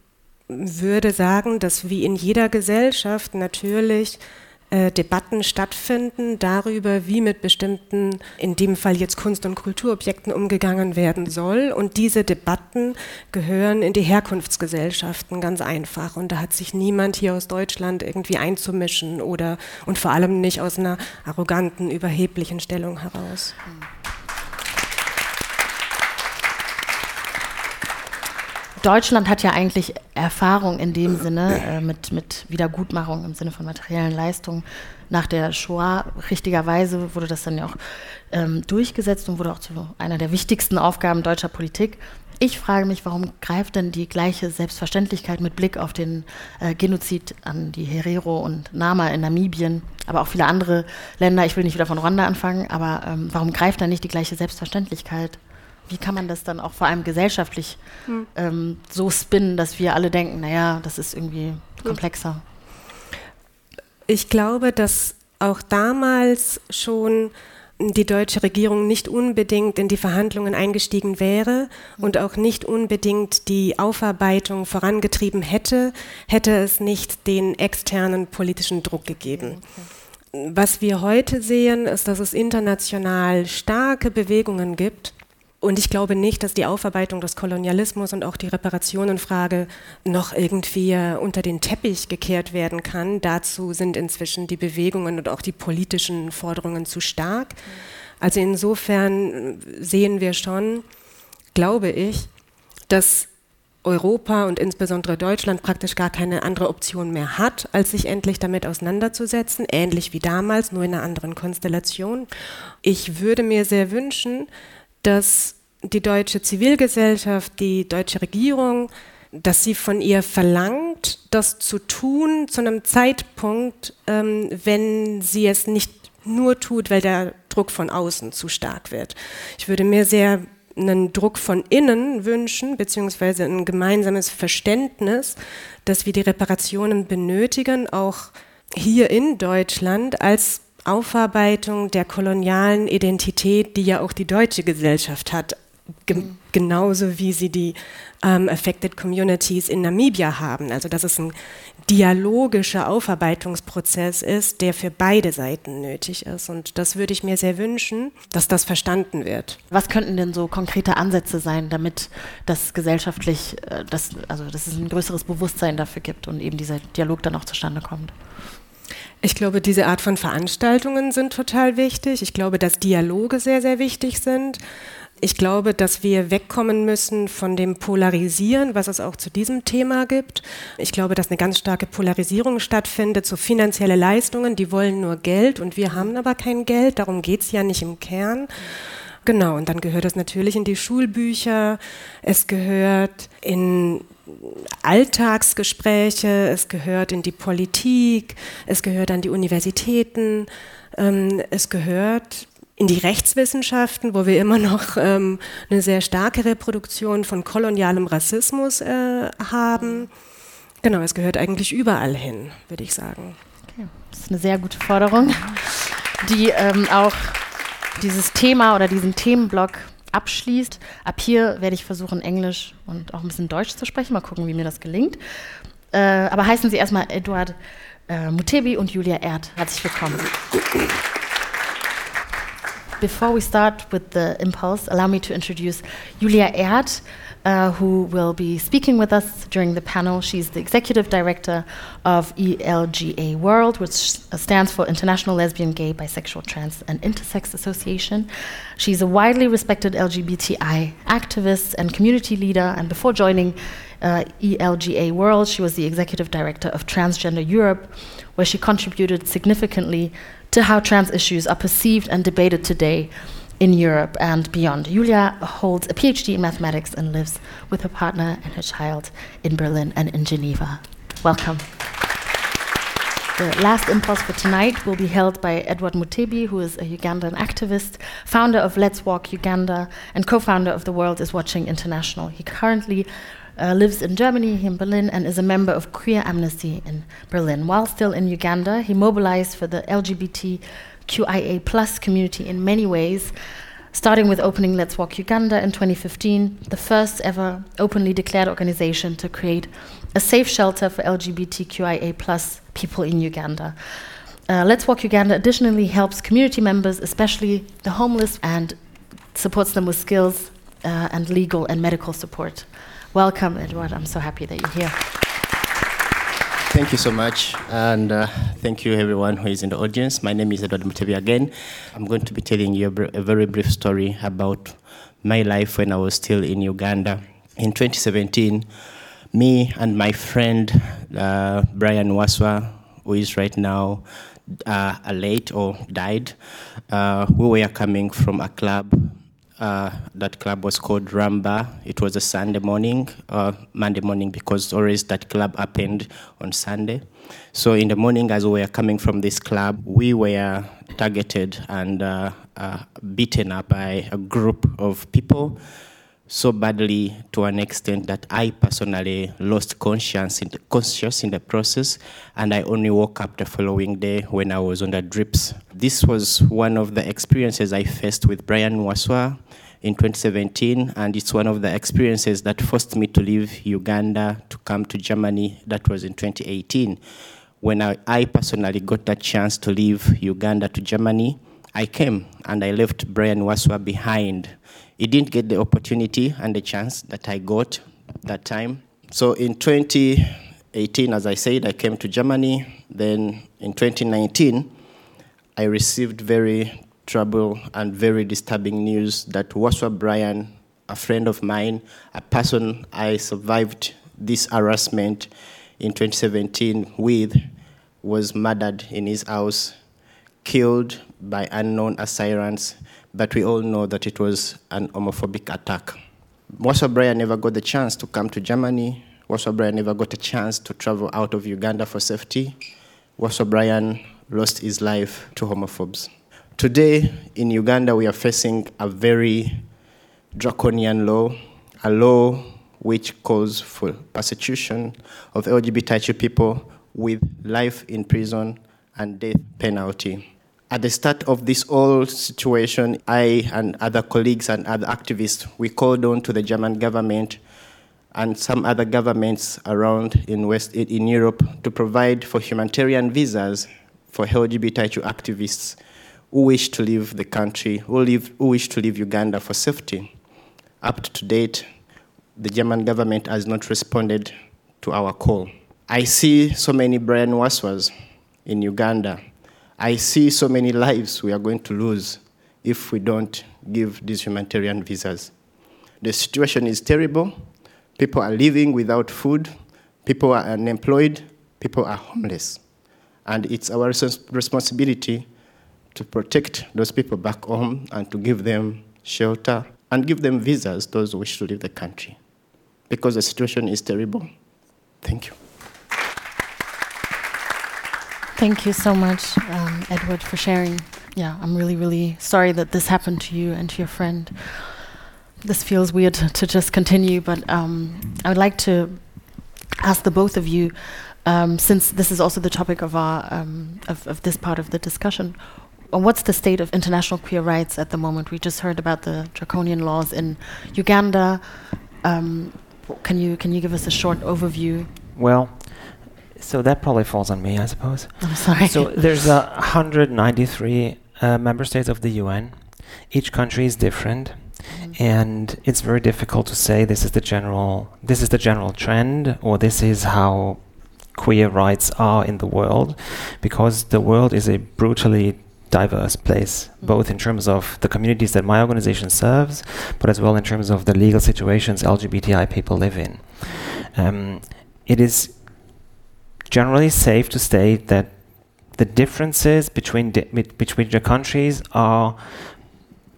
würde sagen, dass wie in jeder Gesellschaft natürlich äh, Debatten stattfinden darüber, wie mit bestimmten, in dem Fall jetzt Kunst- und Kulturobjekten umgegangen werden soll. Und diese Debatten gehören in die Herkunftsgesellschaften ganz einfach. Und da hat sich niemand hier aus Deutschland irgendwie einzumischen oder und vor allem nicht aus einer arroganten, überheblichen Stellung heraus. Deutschland hat ja eigentlich Erfahrung in dem Sinne äh, mit, mit Wiedergutmachung im Sinne von materiellen Leistungen. Nach der Shoah, richtigerweise, wurde das dann ja auch ähm, durchgesetzt und wurde auch zu einer der wichtigsten Aufgaben deutscher Politik. Ich frage mich, warum greift denn die gleiche Selbstverständlichkeit mit Blick auf den äh, Genozid an die Herero und Nama in Namibien, aber auch viele andere Länder, ich will nicht wieder von Rwanda anfangen, aber ähm, warum greift da nicht die gleiche Selbstverständlichkeit? Wie kann man das dann auch vor allem gesellschaftlich hm. ähm, so spinnen, dass wir alle denken, naja, das ist irgendwie komplexer? Ich glaube, dass auch damals schon die deutsche Regierung nicht unbedingt in die Verhandlungen eingestiegen wäre und auch nicht unbedingt die Aufarbeitung vorangetrieben hätte, hätte es nicht den externen politischen Druck gegeben. Was wir heute sehen, ist, dass es international starke Bewegungen gibt, und ich glaube nicht, dass die Aufarbeitung des Kolonialismus und auch die Reparationenfrage noch irgendwie unter den Teppich gekehrt werden kann. Dazu sind inzwischen die Bewegungen und auch die politischen Forderungen zu stark. Also insofern sehen wir schon, glaube ich, dass Europa und insbesondere Deutschland praktisch gar keine andere Option mehr hat, als sich endlich damit auseinanderzusetzen, ähnlich wie damals, nur in einer anderen Konstellation. Ich würde mir sehr wünschen, dass die deutsche Zivilgesellschaft, die deutsche Regierung, dass sie von ihr verlangt, das zu tun zu einem Zeitpunkt, ähm, wenn sie es nicht nur tut, weil der Druck von außen zu stark wird. Ich würde mir sehr einen Druck von innen wünschen, beziehungsweise ein gemeinsames Verständnis, dass wir die Reparationen benötigen, auch hier in Deutschland als Aufarbeitung der kolonialen Identität, die ja auch die deutsche Gesellschaft hat, ge mhm. genauso wie sie die ähm, Affected Communities in Namibia haben. Also dass es ein dialogischer Aufarbeitungsprozess ist, der für beide Seiten nötig ist. Und das würde ich mir sehr wünschen, dass das verstanden wird. Was könnten denn so konkrete Ansätze sein, damit das gesellschaftlich, äh, das, also dass es ein größeres Bewusstsein dafür gibt und eben dieser Dialog dann auch zustande kommt? Ich glaube, diese Art von Veranstaltungen sind total wichtig. Ich glaube, dass Dialoge sehr, sehr wichtig sind. Ich glaube, dass wir wegkommen müssen von dem Polarisieren, was es auch zu diesem Thema gibt. Ich glaube, dass eine ganz starke Polarisierung stattfindet, so finanzielle Leistungen, die wollen nur Geld und wir haben aber kein Geld, darum geht es ja nicht im Kern. Genau, und dann gehört es natürlich in die Schulbücher, es gehört in Alltagsgespräche, es gehört in die Politik, es gehört an die Universitäten, ähm, es gehört in die Rechtswissenschaften, wo wir immer noch ähm, eine sehr starke Reproduktion von kolonialem Rassismus äh, haben. Genau, es gehört eigentlich überall hin, würde ich sagen. Okay. Das ist eine sehr gute Forderung, die ähm, auch dieses Thema oder diesen Themenblock abschließt. Ab hier werde ich versuchen, Englisch und auch ein bisschen Deutsch zu sprechen. Mal gucken, wie mir das gelingt. Äh, aber heißen Sie erstmal Eduard äh, Mutebi und Julia Erd. Herzlich willkommen. Before we start with the impulse, allow me to introduce Julia Erd. Uh, who will be speaking with us during the panel. She's the executive director of ELGA World, which stands for International Lesbian, Gay, Bisexual, Trans, and Intersex Association. She's a widely respected LGBTI activist and community leader, and before joining uh, ELGA World, she was the executive director of Transgender Europe, where she contributed significantly to how trans issues are perceived and debated today in Europe and beyond. Julia holds a PhD in mathematics and lives with her partner and her child in Berlin and in Geneva. Welcome. The last impulse for tonight will be held by Edward Mutebi, who is a Ugandan activist, founder of Let's Walk Uganda, and co founder of the World is Watching International. He currently uh, lives in Germany, in Berlin, and is a member of Queer Amnesty in Berlin. While still in Uganda, he mobilized for the LGBT QIA plus community in many ways, starting with opening Let's Walk Uganda in 2015, the first ever openly declared organization to create a safe shelter for LGBTQIA plus people in Uganda. Uh, Let's Walk Uganda additionally helps community members, especially the homeless, and supports them with skills uh, and legal and medical support. Welcome, Edward. I'm so happy that you're here. Thank you so much, and uh, thank you everyone who is in the audience. My name is Edward Mutebi again. I'm going to be telling you a, br- a, very brief story about my life when I was still in Uganda. In 2017, me and my friend uh, Brian Waswa, who is right now uh, late or died, uh, we were coming from a club uh, that club was called Ramba. It was a Sunday morning, uh, Monday morning, because always that club happened on Sunday. So in the morning, as we were coming from this club, we were targeted and uh, uh beaten up by a group of people so badly to an extent that I personally lost conscience in the, conscious in the process, and I only woke up the following day when I was under drips. This was one of the experiences I faced with Brian Waswa in 2017, and it's one of the experiences that forced me to leave Uganda to come to Germany. That was in 2018. When I, I personally got that chance to leave Uganda to Germany, I came and I left Brian Waswa behind he didn't get the opportunity and the chance that I got that time. So in 2018, as I said, I came to Germany. Then in 2019, I received very trouble and very disturbing news that Waswa Brian, a friend of mine, a person I survived this harassment in 2017 with, was murdered in his house, killed by unknown assailants but we all know that it was an homophobic attack. Waswa Brian never got the chance to come to Germany. Waswa Brian never got a chance to travel out of Uganda for safety. Waswa Brian lost his life to homophobes. Today in Uganda, we are facing a very draconian law, a law which calls for persecution of LGBTQ people with life in prison and death penalty. At the start of this whole situation, I and other colleagues and other activists, we called on to the German government and some other governments around in West in Europe to provide for humanitarian visas for LGBTIQ activists who wish to leave the country, who, who wish to leave Uganda for safety. Up to date, the German government has not responded to our call. I see so many Brian Waswas in Uganda I see so many lives we are going to lose if we don't give these humanitarian visas. The situation is terrible. People are living without food, people are unemployed, people are homeless. And it's our responsibility to protect those people back home and to give them shelter and give them visas, those who wish to leave the country. Because the situation is terrible. Thank you. Thank you so much, um, Edward, for sharing. Yeah, I'm really, really sorry that this happened to you and to your friend. This feels weird to just continue, but um, I would like to ask the both of you, um, since this is also the topic of our um, of, of, this part of the discussion. What's the state of international queer rights at the moment? We just heard about the draconian laws in Uganda. Um, can you can you give us a short overview? Well, So that probably falls on me, I suppose. I'm sorry. So there's a 193 uh, member states of the UN. Each country is different, and it's very difficult to say this is the general this is the general trend or this is how queer rights are in the world, because the world is a brutally diverse place, both in terms of the communities that my organization serves, but as well in terms of the legal situations LGBTI people live in. Um, it is generally safe to state that the differences between di- between the countries are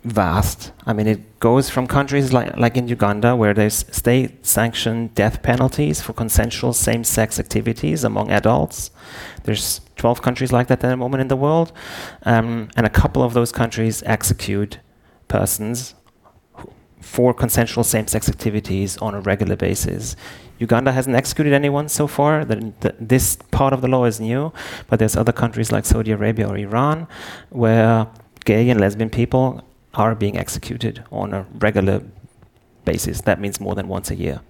vast. I mean, it goes from countries like like in Uganda, where there's state-sanctioned death penalties for consensual same-sex activities among adults. There's 12 countries like that at the moment in the world, um, and a couple of those countries execute persons for consensual same-sex activities on a regular basis. Uganda hasn't executed anyone so far. The, the, this part of the law is new, but there's other countries like Saudi Arabia or Iran where gay and lesbian people are being executed on a regular basis. That means more than once a year.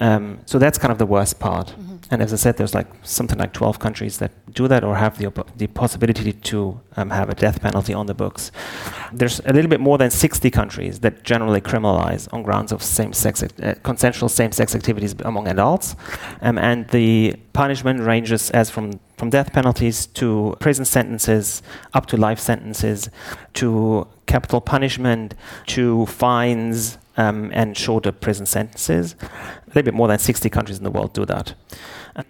Um, so that's kind of the worst part. And as I said, there's like something like 12 countries that do that or have the, the possibility to um, have a death penalty on the books. There's a little bit more than 60 countries that generally criminalize on grounds of same-sex, uh, consensual same-sex activities among adults, um, and the punishment ranges as from from death penalties to prison sentences, up to life sentences, to capital punishment, to fines, um, and shorter prison sentences. A little bit more than 60 countries in the world do that.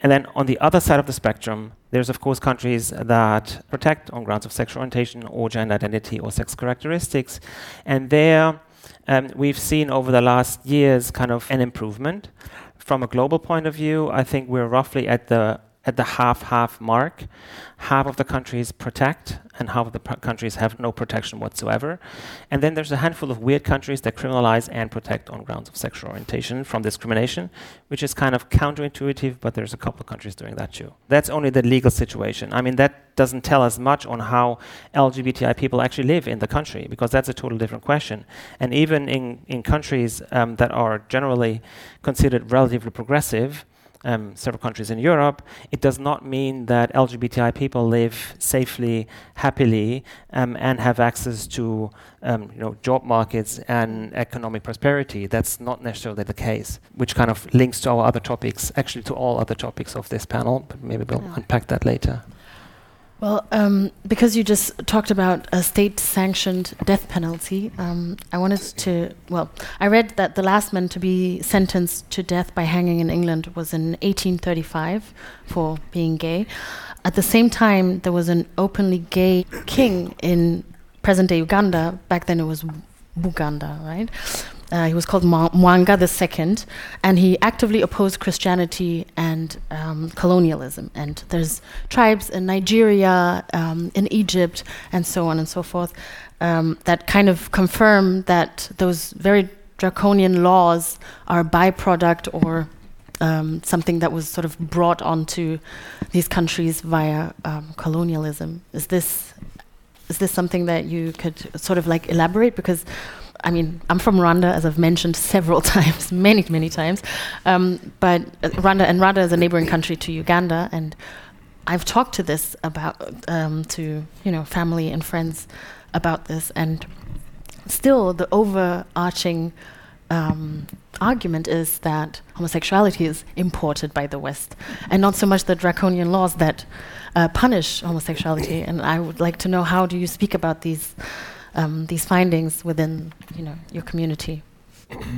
And then on the other side of the spectrum, there's of course countries that protect on grounds of sexual orientation or gender identity or sex characteristics. And there um, we've seen over the last years kind of an improvement. From a global point of view, I think we're roughly at the at the half-half mark. Half of the countries protect, and half of the countries have no protection whatsoever. And then there's a handful of weird countries that criminalize and protect on grounds of sexual orientation from discrimination, which is kind of counterintuitive, but there's a couple of countries doing that too. That's only the legal situation. I mean, that doesn't tell us much on how LGBTI people actually live in the country, because that's a totally different question. And even in, in countries um, that are generally considered relatively progressive, um, several countries in Europe, it does not mean that LGBTI people live safely, happily, um, and have access to um, you know, job markets and economic prosperity. That's not necessarily the case, which kind of links to our other topics, actually to all other topics of this panel, but maybe we'll Yeah. unpack that later. Well, um, because you just talked about a state sanctioned death penalty, um, I wanted to. Well, I read that the last man to be sentenced to death by hanging in England was in 1835 for being gay. At the same time, there was an openly gay king in present day Uganda. Back then it was Buganda, right? Uh, he was called Mwa- Mwanga II, and he actively opposed Christianity and um, colonialism. And there's tribes in Nigeria, um, in Egypt, and so on and so forth um, that kind of confirm that those very draconian laws are a byproduct or um, something that was sort of brought onto these countries via um, colonialism. Is this is this something that you could sort of like elaborate? Because, I mean, I'm from Rwanda, as I've mentioned several times, many, many times. Um, but uh, Rwanda and Rwanda is a neighboring country to Uganda, and I've talked to this about um, to you know family and friends about this, and still the overarching um, argument is that homosexuality is imported by the West, and not so much the draconian laws that uh, punish homosexuality. And I would like to know how do you speak about these um, these findings within you know your community?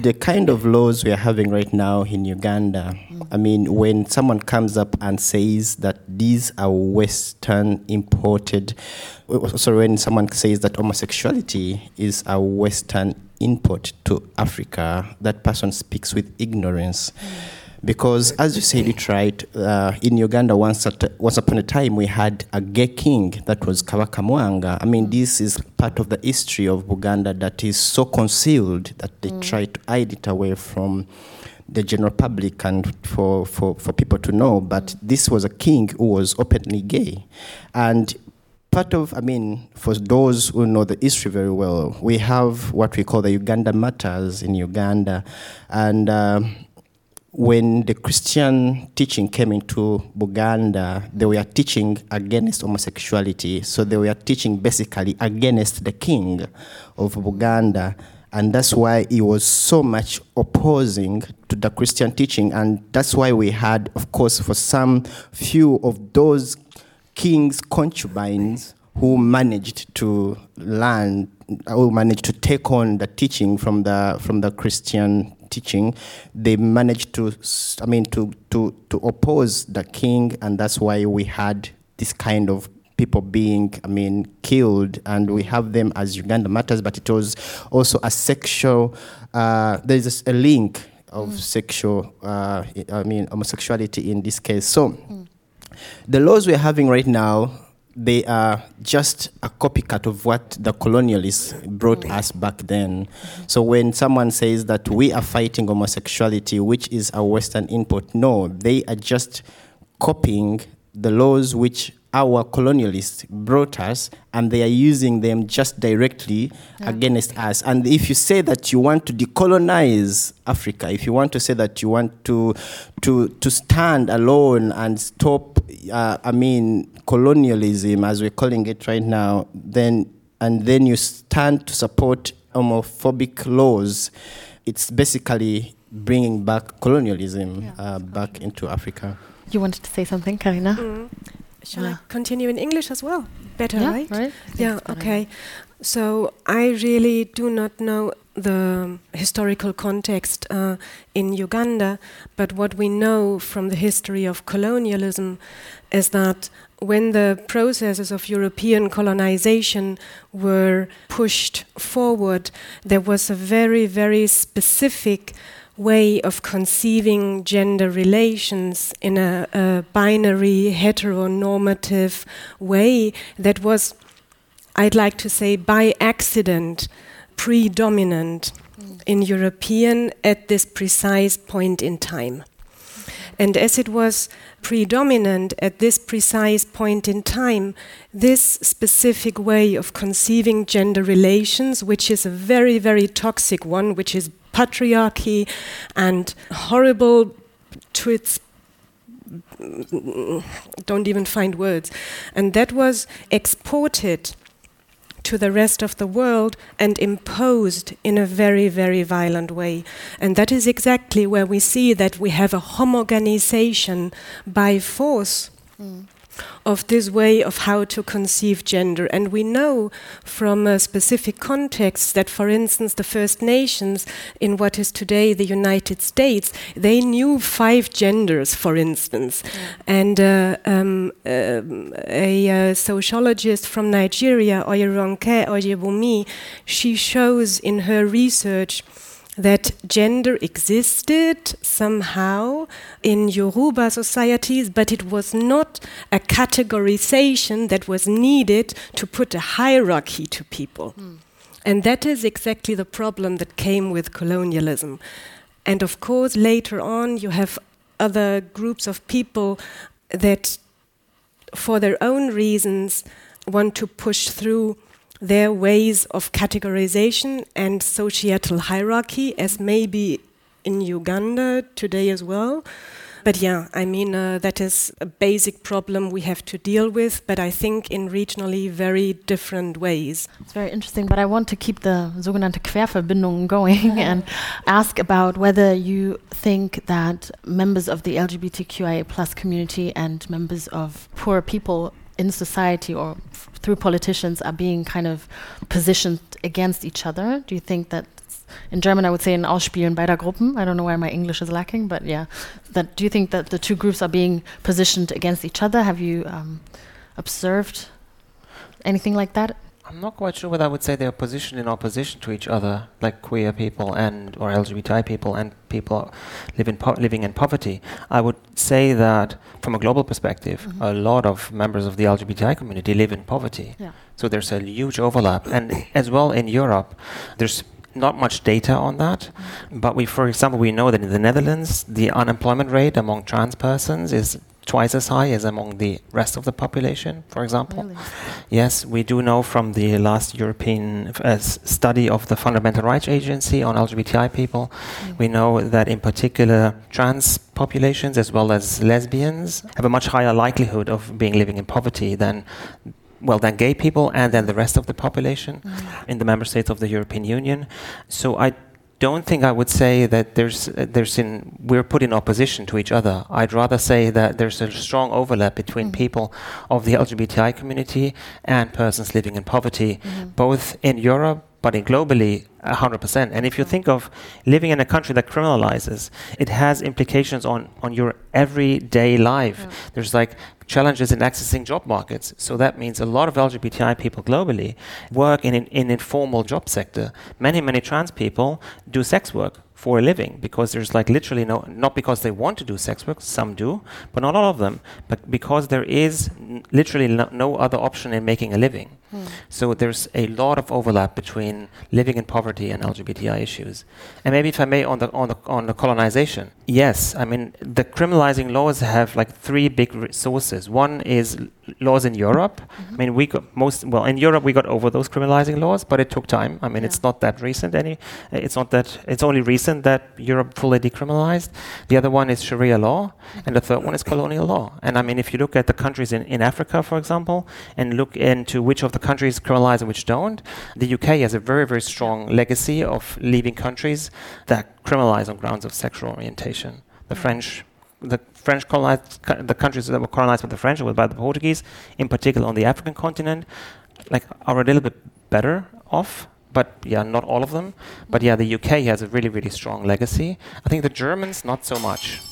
the kind of laws we are having right now in Uganda, I mean, when someone comes up and says that these are Western imported, so when someone says that homosexuality is a Western import to Africa, that person speaks with ignorance. Because, as you said it right, uh, in Uganda, once, at, once upon a time, we had a gay king that was Kabaka Mwanga. I mean, this is part of the history of Buganda that is so concealed that they try to hide it away from the general public and for, for, for people to know. But this was a king who was openly gay. And part of, I mean, for those who know the history very well, we have what we call the Uganda Matters in Uganda. And um, when the Christian teaching came into Buganda, they were teaching against homosexuality. So they were teaching basically against the king of Buganda. And that's why he was so much opposing to the Christian teaching. And that's why we had, of course, for some few of those king's concubines who managed to learn, who managed to take on the teaching from the, from the Christian teaching, they managed to, I mean, to, to, to oppose the king, and that's why we had this kind of people being, I mean, killed, and we have them as Uganda Matters, but it was also a sexual, uh, there's a link of mm. sexual, uh, I mean, homosexuality in this case. So mm. the laws we're having right now, they are just a copycat of what the colonialists brought mm. us back then. So when someone says that we are fighting homosexuality, which is a Western input, no, they are just copying the laws which our colonialists brought us and they are using them just directly yeah. against us. And if you say that you want to decolonize Africa, if you want to say that you want to to to stand alone and stop, uh, I mean, colonialism as we're calling it right now, then and then you stand to support homophobic laws, it's basically bringing back colonialism yeah. uh, back into Africa. You wanted to say something, Karina? Mm. Shall. I continue in English as well? Better, yeah, right? right? Yeah, okay. So I really do not know the historical context uh, in Uganda, but what we know from the history of colonialism is that when the processes of European colonization were pushed forward, there was a very, very specific way of conceiving gender relations in a, a binary heteronormative way that was, I'd like to say, by accident predominant mm. in European at this precise point in time. And as it was predominant at this precise point in time, this specific way of conceiving gender relations, which is a very, very toxic one, which is patriarchy and horrible to its don't even find words. And that was exported to the rest of the world and imposed in a very, very violent way. And that is exactly where we see that we have a homogenization by force. Mm of this way of how to conceive gender. And we know from a specific context that, for instance, the First Nations in what is today the United States, they knew five genders, for instance. Yeah. And uh, um, uh, a uh, sociologist from Nigeria, Oyeronke Oyebumi, she shows in her research that gender existed somehow in Yoruba societies, but it was not a categorization that was needed to put a hierarchy to people. Mm. And that is exactly the problem that came with colonialism. And of course, later on, you have other groups of people that, for their own reasons, want to push through their ways of categorization and societal hierarchy, as maybe in Uganda today as well. But yeah, I mean, uh, that is a basic problem we have to deal with, but I think in regionally very different ways. It's very interesting, but I want to keep the sogenannte Querverbindungen going and ask about whether you think that members of the LGBTQIA plus community and members of poor people in society or through politicians are being kind of positioned against each other? Do you think that in German I would say an Ausspielen beider Gruppen. I don't know where my English is lacking, but yeah. That do you think that the two groups are being positioned against each other? Have you um, observed anything like that? I'm not quite sure whether I would say they're positioned in opposition to each other, like queer people and or LGBTI people and people live in living in poverty. I would say that from a global perspective, mm-hmm. a lot of members of the LGBTI community live in poverty. Yeah. So there's a huge overlap, and as well in Europe, there's not much data on that, mm-hmm. but we, for example, we know that in the Netherlands, the unemployment rate among trans persons is twice as high as among the rest of the population, for example. Really? Yes, we do know from the last European uh, study of the Fundamental Rights Agency on LGBTI people, we know that in particular trans populations as well as lesbians have a much higher likelihood of being living in poverty than well than gay people and than the rest of the population in the member states of the European Union. So I don't think I would say that there's there's in we're put in opposition to each other. I'd rather say that there's a strong overlap between mm-hmm. people of the LGBTI community and persons living in poverty, mm-hmm. both in Europe but in globally 100%. And if you mm-hmm. think of living in a country that criminalizes, it has implications on on your everyday life. There's like challenges in accessing job markets. So that means a lot of LGBTI people globally work in an in informal job sector. Many, many trans people do sex work for a living because there's like literally no, not because they want to do sex work, some do, but not all of them, but because there is n- literally no, no other option in making a living. Hmm. So there's a lot of overlap between living in poverty and LGBTI issues. And maybe if I may on the on the on the colonization. Yes, I mean the criminalizing laws have like three big re- sources. One is laws in Europe. Mm-hmm. I mean we got most well in Europe we got over those criminalizing laws, but it took time. I mean it's not that recent any it's not that it's only recent that Europe fully decriminalized. The other one is Sharia law mm-hmm. and the third one is colonial law. And I mean if you look at the countries in, in Africa for example and look into which of the countries criminalize and which don't, the UK has a very, very strong legacy of leaving countries that criminalize on grounds of sexual orientation. The mm-hmm. French, the French colonized, the countries that were colonized by the French or by the Portuguese, in particular on the African continent, like are a little bit better off. But yeah, not all of them. But yeah, the UK has a really, really strong legacy. I think the Germans not so much.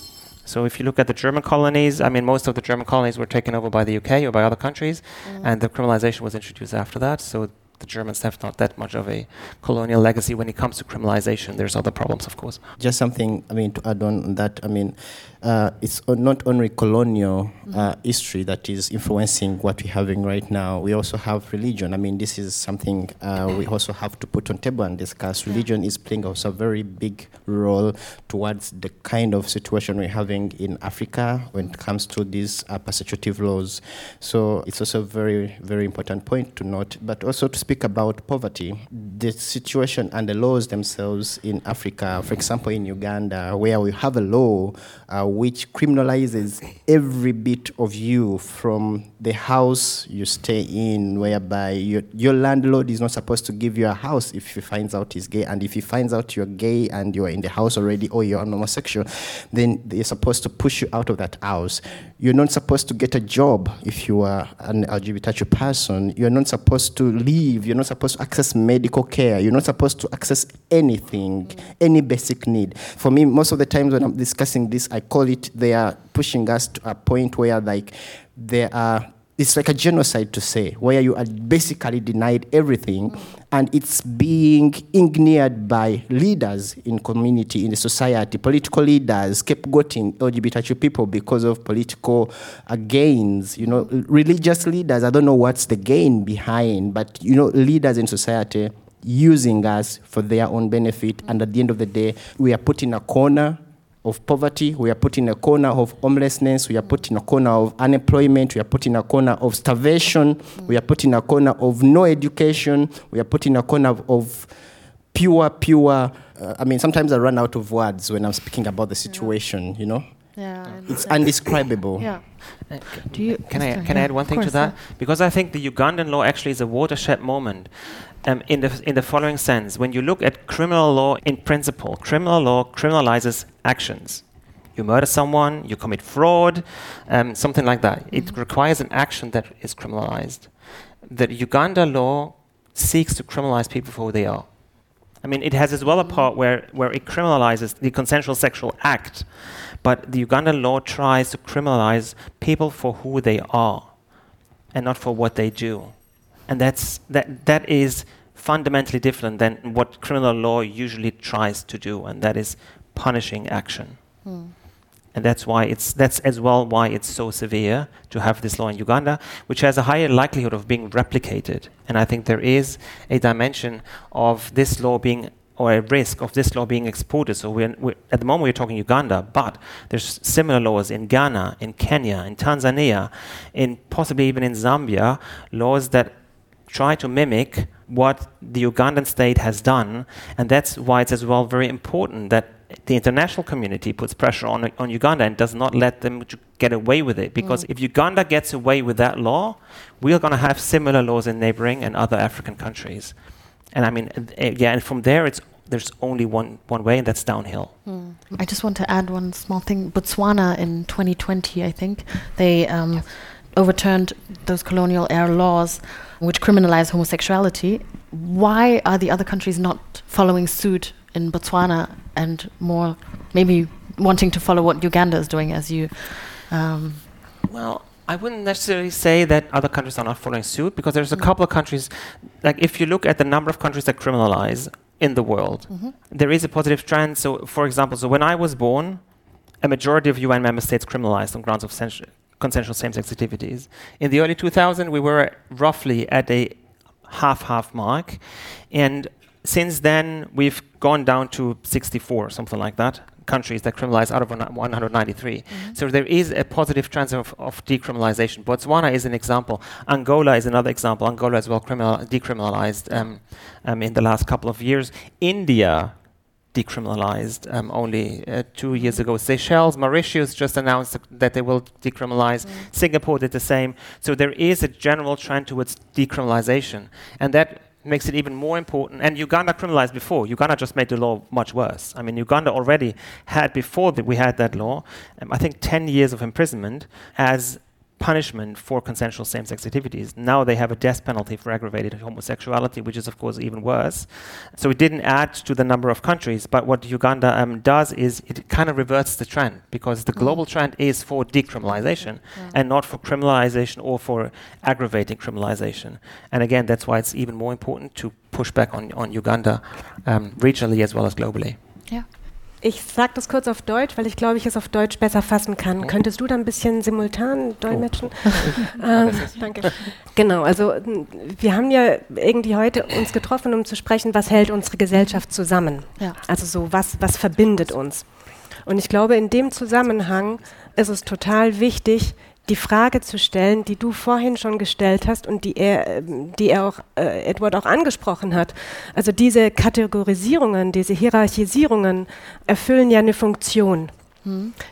So if you look at the German colonies, I mean, most of the German colonies were taken over by the UK or by other countries, mm. and the criminalization was introduced after that. So the Germans have not that much of a colonial legacy when it comes to criminalization. There's other problems, of course. Just something, I mean, to add on that, I mean, uh, it's not only colonial uh, history that is influencing what we're having right now. We also have religion. I mean, this is something uh, we also have to put on table and discuss. Religion is playing also a very big role towards the kind of situation we're having in Africa when it comes to these uh, persecutive laws. So it's also a very, very important point to note. But also to speak about poverty, the situation and the laws themselves in Africa, for example, in Uganda, where we have a law uh, which criminalizes every bit of you from the house you stay in, whereby your, your landlord is not supposed to give you a house if he finds out he's gay. And if he finds out you're gay and you're in the house already or you're homosexual, then they're supposed to push you out of that house. You're not supposed to get a job if you are an LGBTQ person. You're not supposed to leave. You're not supposed to access medical care. You're not supposed to access anything, any basic need. For me, most of the times when I'm discussing this, I call it they are pushing us to a point where like there are it's like a genocide to say, where you are basically denied everything, and it's being engineered by leaders in community, in the society, political leaders, scapegoating LGBTQ people because of political uh, gains. You know, religious leaders. I don't know what's the gain behind, but you know, leaders in society using us for their own benefit, and at the end of the day, we are put in a corner of poverty, we are put in a corner of homelessness, we are put in a corner of unemployment, we are put in a corner of starvation, we are put in a corner of no education, we are put in a corner of, of pure, pure. Uh, I mean, sometimes I run out of words when I'm speaking about the situation, you know? Yeah. It's undescribable. Yeah. Do you, can I can I add one thing to that? yeah. Because I think the Ugandan law actually is a watershed moment. Um, in the in the following sense, when you look at criminal law in principle, criminal law criminalizes actions. You murder someone, you commit fraud, um, something like that. It requires an action that is criminalized. The Uganda law seeks to criminalize people for who they are. I mean, it has as well a part where, where it criminalizes the consensual sexual act, but the Ugandan law tries to criminalize people for who they are and not for what they do. And that's, that, that is fundamentally different than what criminal law usually tries to do, and that is punishing action. Hmm. And that's why it's that's as well why it's so severe to have this law in Uganda, which has a higher likelihood of being replicated. And I think there is a dimension of this law being or a risk of this law being exported. So we're, we're, at the moment we're talking Uganda, but there's similar laws in Ghana, in Kenya, in Tanzania, in possibly even in Zambia, laws that try to mimic what the Ugandan state has done, and that's why it's as well very important that the international community puts pressure on, on Uganda and does not let them get away with it. Because mm. if Uganda gets away with that law, we are going to have similar laws in neighboring and other African countries. And I mean, uh, yeah, and from there, it's there's only one, one way, and that's downhill. Mm. I just want to add one small thing. Botswana in 2020, I think, they um, overturned those colonial era laws which criminalize homosexuality. Why are the other countries not following suit in Botswana and more maybe wanting to follow what Uganda is doing as you? Um, well, I wouldn't necessarily say that other countries are not following suit because there's a mm. couple of countries, like if you look at the number of countries that criminalize in the world, mm-hmm. there is a positive trend. So, for example, so when I was born, a majority of UN member states criminalized on grounds of sensu- consensual same-sex activities. In the early 2000s, we were roughly at a half-half mark, and since then we've gone down to 64, something like that countries that criminalize out of 193. Mm-hmm. So there is a positive trend of, of, decriminalization. Botswana is an example. Angola is another example. Angola as well criminal, decriminalized um, um, in the last couple of years. India decriminalized um, only uh, two years ago. Seychelles, Mauritius just announced that they will decriminalize. Mm. Singapore did the same. So there is a general trend towards decriminalization, and that makes it even more important. And Uganda criminalized before. Uganda just made the law much worse. I mean, Uganda already had, before we had that law, um, I think 10 years of imprisonment as punishment for consensual same-sex activities. Now they have a death penalty for aggravated homosexuality, which is of course even worse. So it didn't add to the number of countries, but what Uganda um, does is it kind of reverts the trend because the mm. global trend is for decriminalization yeah. and not for criminalization or for aggravating criminalization. And again, that's why it's even more important to push back on, on Uganda um, regionally as well as globally. Yeah. Ich sage das kurz auf Deutsch, weil ich glaube, ich es auf Deutsch besser fassen kann. Oh. Könntest du da ein bisschen simultan dolmetschen? Oh. ähm, danke. Genau, also wir haben ja irgendwie heute uns getroffen, um zu sprechen, was hält unsere Gesellschaft zusammen? Ja. Also so, was, was verbindet uns? Und ich glaube, in dem Zusammenhang ist es total wichtig, die Frage zu stellen, die du vorhin schon gestellt hast und die er, ähm, die er auch, äh, Edward auch angesprochen hat. Also diese Kategorisierungen, diese Hierarchisierungen erfüllen ja eine Funktion.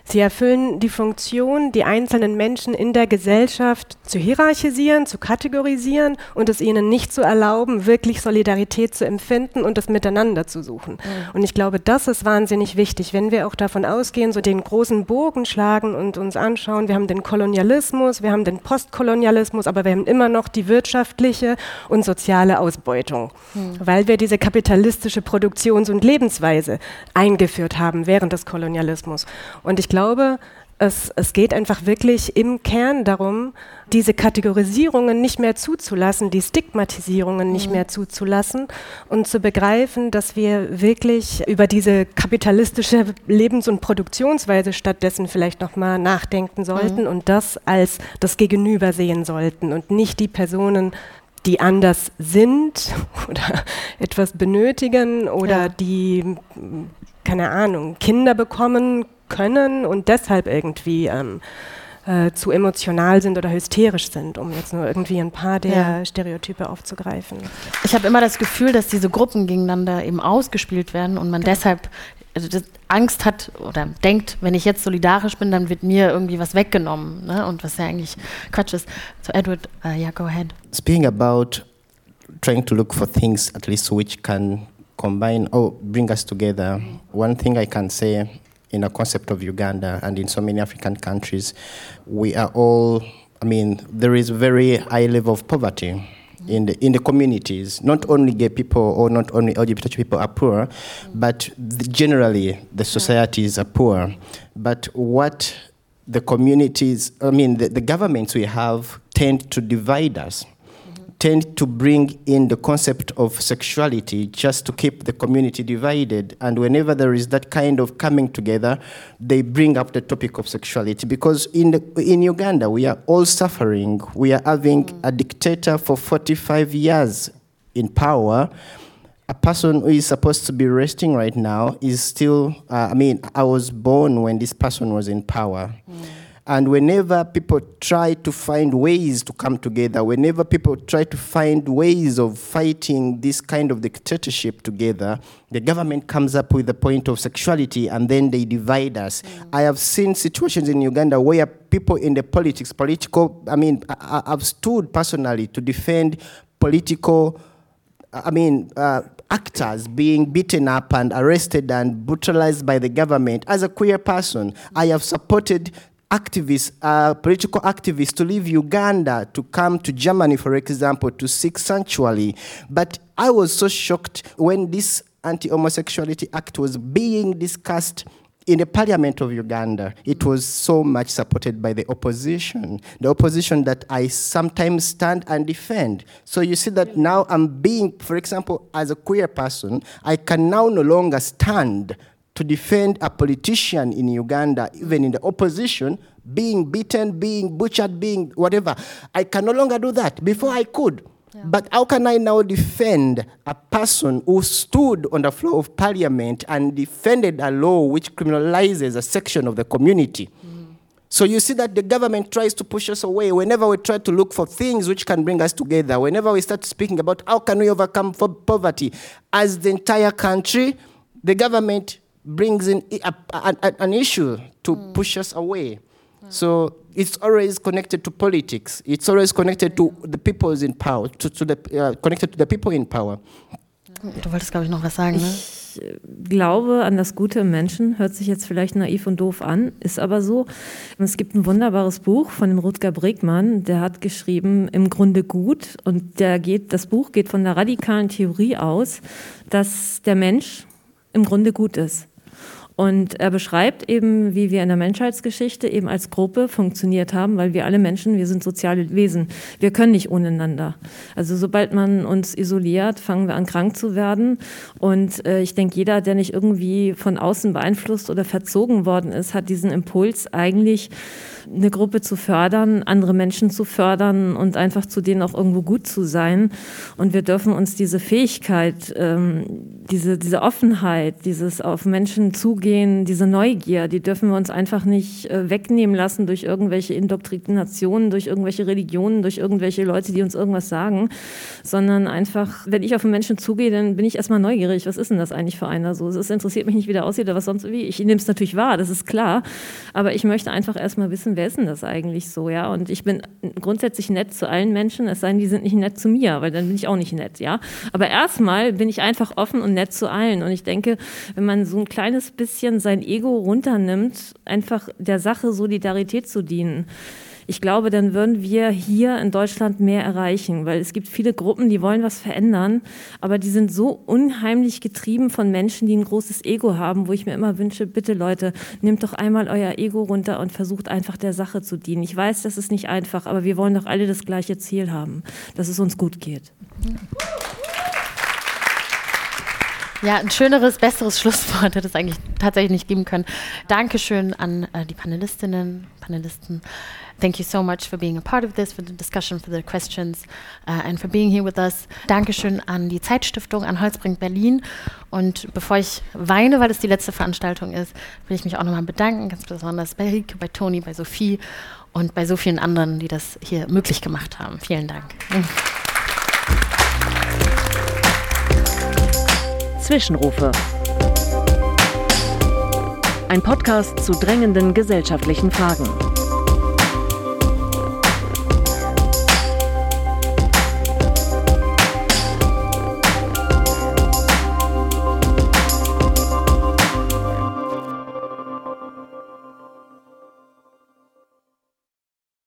Sie erfüllen die Funktion, die einzelnen Menschen in der Gesellschaft zu hierarchisieren, zu kategorisieren und es ihnen nicht zu erlauben, wirklich Solidarität zu empfinden und das Miteinander zu suchen. Mhm. Und ich glaube, das ist wahnsinnig wichtig, wenn wir auch davon ausgehen, so den großen Bogen schlagen und uns anschauen, wir haben den Kolonialismus, wir haben den Postkolonialismus, aber wir haben immer noch die wirtschaftliche und soziale Ausbeutung, mhm. weil wir diese kapitalistische Produktions- und Lebensweise eingeführt haben während des Kolonialismus. Und ich glaube, es, es, geht einfach wirklich im Kern darum, diese Kategorisierungen nicht mehr zuzulassen, die Stigmatisierungen nicht mhm. mehr zuzulassen und zu begreifen, dass wir wirklich über diese kapitalistische Lebens- und Produktionsweise stattdessen vielleicht nochmal nachdenken sollten mhm. und das als das Gegenüber sehen sollten und nicht die Personen die anders sind oder etwas benötigen oder ja. die, keine Ahnung, Kinder bekommen können und deshalb irgendwie ähm, äh, zu emotional sind oder hysterisch sind, um jetzt nur irgendwie ein paar der ja. Stereotype aufzugreifen. Ich habe immer das Gefühl, dass diese Gruppen gegeneinander eben ausgespielt werden und man genau. deshalb also Angst hat oder denkt, wenn ich jetzt solidarisch bin, dann wird mir irgendwie was weggenommen. Ne? Und was ja eigentlich Quatsch ist. So, Edward, uh, yeah, go ahead. Speaking about trying to look for things at least which can combine or bring us together, one thing I can say in a concept of Uganda and in so many African countries, we are all, I mean, there is very high level of poverty in the in the communities. Not only gay people or not only LGBT people are poor, but the, generally the societies are poor. But what the communities, I mean, the, the governments we have tend to divide us tend to bring in the concept of sexuality just to keep the community divided. And whenever there is that kind of coming together, they bring up the topic of sexuality. Because in, the, in Uganda, we are all suffering. We are having a dictator for 45 years in power. a person who is supposed to be resting right now is still, uh, I mean, I was born when this person was in power. Mm. And whenever people try to find ways to come together, whenever people try to find ways of fighting this kind of dictatorship together, the government comes up with the point of sexuality and then they divide us. Mm. I have seen situations in Uganda where people in the politics, political, I mean, I, have stood personally to defend political, I mean, uh, actors being beaten up and arrested and brutalized by the government. As a queer person, I have supported activists, uh, political activists, to leave Uganda to come to Germany, for example, to seek sanctuary. But I was so shocked when this Anti Homosexuality Act was being discussed in the parliament of Uganda, it was so much supported by the opposition, the opposition that I sometimes stand and defend. So you see that now I'm being, for example, as a queer person, I can now no longer stand to defend a politician in Uganda, even in the opposition, being beaten, being butchered, being whatever. I can no longer do that. Before I could. Yeah. But how can I now defend a person who stood on the floor of parliament and defended a law which criminalizes a section of the community? Mm. So you see that the government tries to push us away whenever we try to look for things which can bring us together, whenever we start speaking about how can we overcome poverty as the entire country, the government brings in a, a, an issue to mm. push us away. Mm. So it's always connected to politics. It's always connected to the people in power, to, to the, uh, connected to the people in power. Du wolltest, glaube ich, noch was sagen, ne? Ich glaube an das Gute im Menschen, hört sich jetzt vielleicht naiv und doof an, ist aber so. Es gibt ein wunderbares Buch von dem Rutger Bregmann, der hat geschrieben, im Grunde gut. Und der geht, das Buch geht von der radikalen Theorie aus, dass der Mensch im Grunde gut ist. Und er beschreibt eben, wie wir in der Menschheitsgeschichte eben als Gruppe funktioniert haben, weil wir alle Menschen, wir sind soziale Wesen. Wir können nicht ohneinander. Also sobald man uns isoliert, fangen wir an krank zu werden. Und äh, ich denke, jeder, der nicht irgendwie von außen beeinflusst oder verzogen worden ist, hat diesen Impuls eigentlich eine Gruppe zu fördern, andere Menschen zu fördern und einfach zu denen auch irgendwo gut zu sein. Und wir dürfen uns diese Fähigkeit, ähm, diese, diese Offenheit, dieses auf Menschen zugehen, diese Neugier, die dürfen wir uns einfach nicht äh, wegnehmen lassen durch irgendwelche Indoktrinationen, durch irgendwelche Religionen, durch irgendwelche Leute, die uns irgendwas sagen, sondern einfach, wenn ich auf einen Menschen zugehe, dann bin ich erstmal neugierig. Was ist denn das eigentlich für einer so? Es interessiert mich nicht, wie der aussieht oder was sonst wie. Ich nehme es natürlich wahr, das ist klar. Aber ich möchte einfach erstmal wissen, wer ist denn das eigentlich so, ja? Und ich bin grundsätzlich nett zu allen Menschen, es sei denn, die sind nicht nett zu mir, weil dann bin ich auch nicht nett, ja? Aber erstmal bin ich einfach offen und nett zu allen. Und ich denke, wenn man so ein kleines bisschen sein Ego runternimmt, einfach der Sache Solidarität zu dienen, ich glaube, dann würden wir hier in Deutschland mehr erreichen, weil es gibt viele Gruppen, die wollen was verändern, aber die sind so unheimlich getrieben von Menschen, die ein großes Ego haben, wo ich mir immer wünsche, bitte Leute, nehmt doch einmal euer Ego runter und versucht einfach der Sache zu dienen. Ich weiß, das ist nicht einfach, aber wir wollen doch alle das gleiche Ziel haben, dass es uns gut geht. Ja, ein schöneres, besseres Schlusswort hätte es eigentlich tatsächlich nicht geben können. Dankeschön an äh, die Panelistinnen, Panelisten. Thank you so much for being a part of this, for the discussion, for the questions uh, and for being here with us. Dankeschön an die Zeitstiftung, an Holzbrink Berlin. Und bevor ich weine, weil es die letzte Veranstaltung ist, will ich mich auch nochmal bedanken, ganz besonders bei Rike, bei Toni, bei Sophie und bei so vielen anderen, die das hier möglich gemacht haben. Vielen Dank. Zwischenrufe. Ein Podcast zu drängenden gesellschaftlichen Fragen.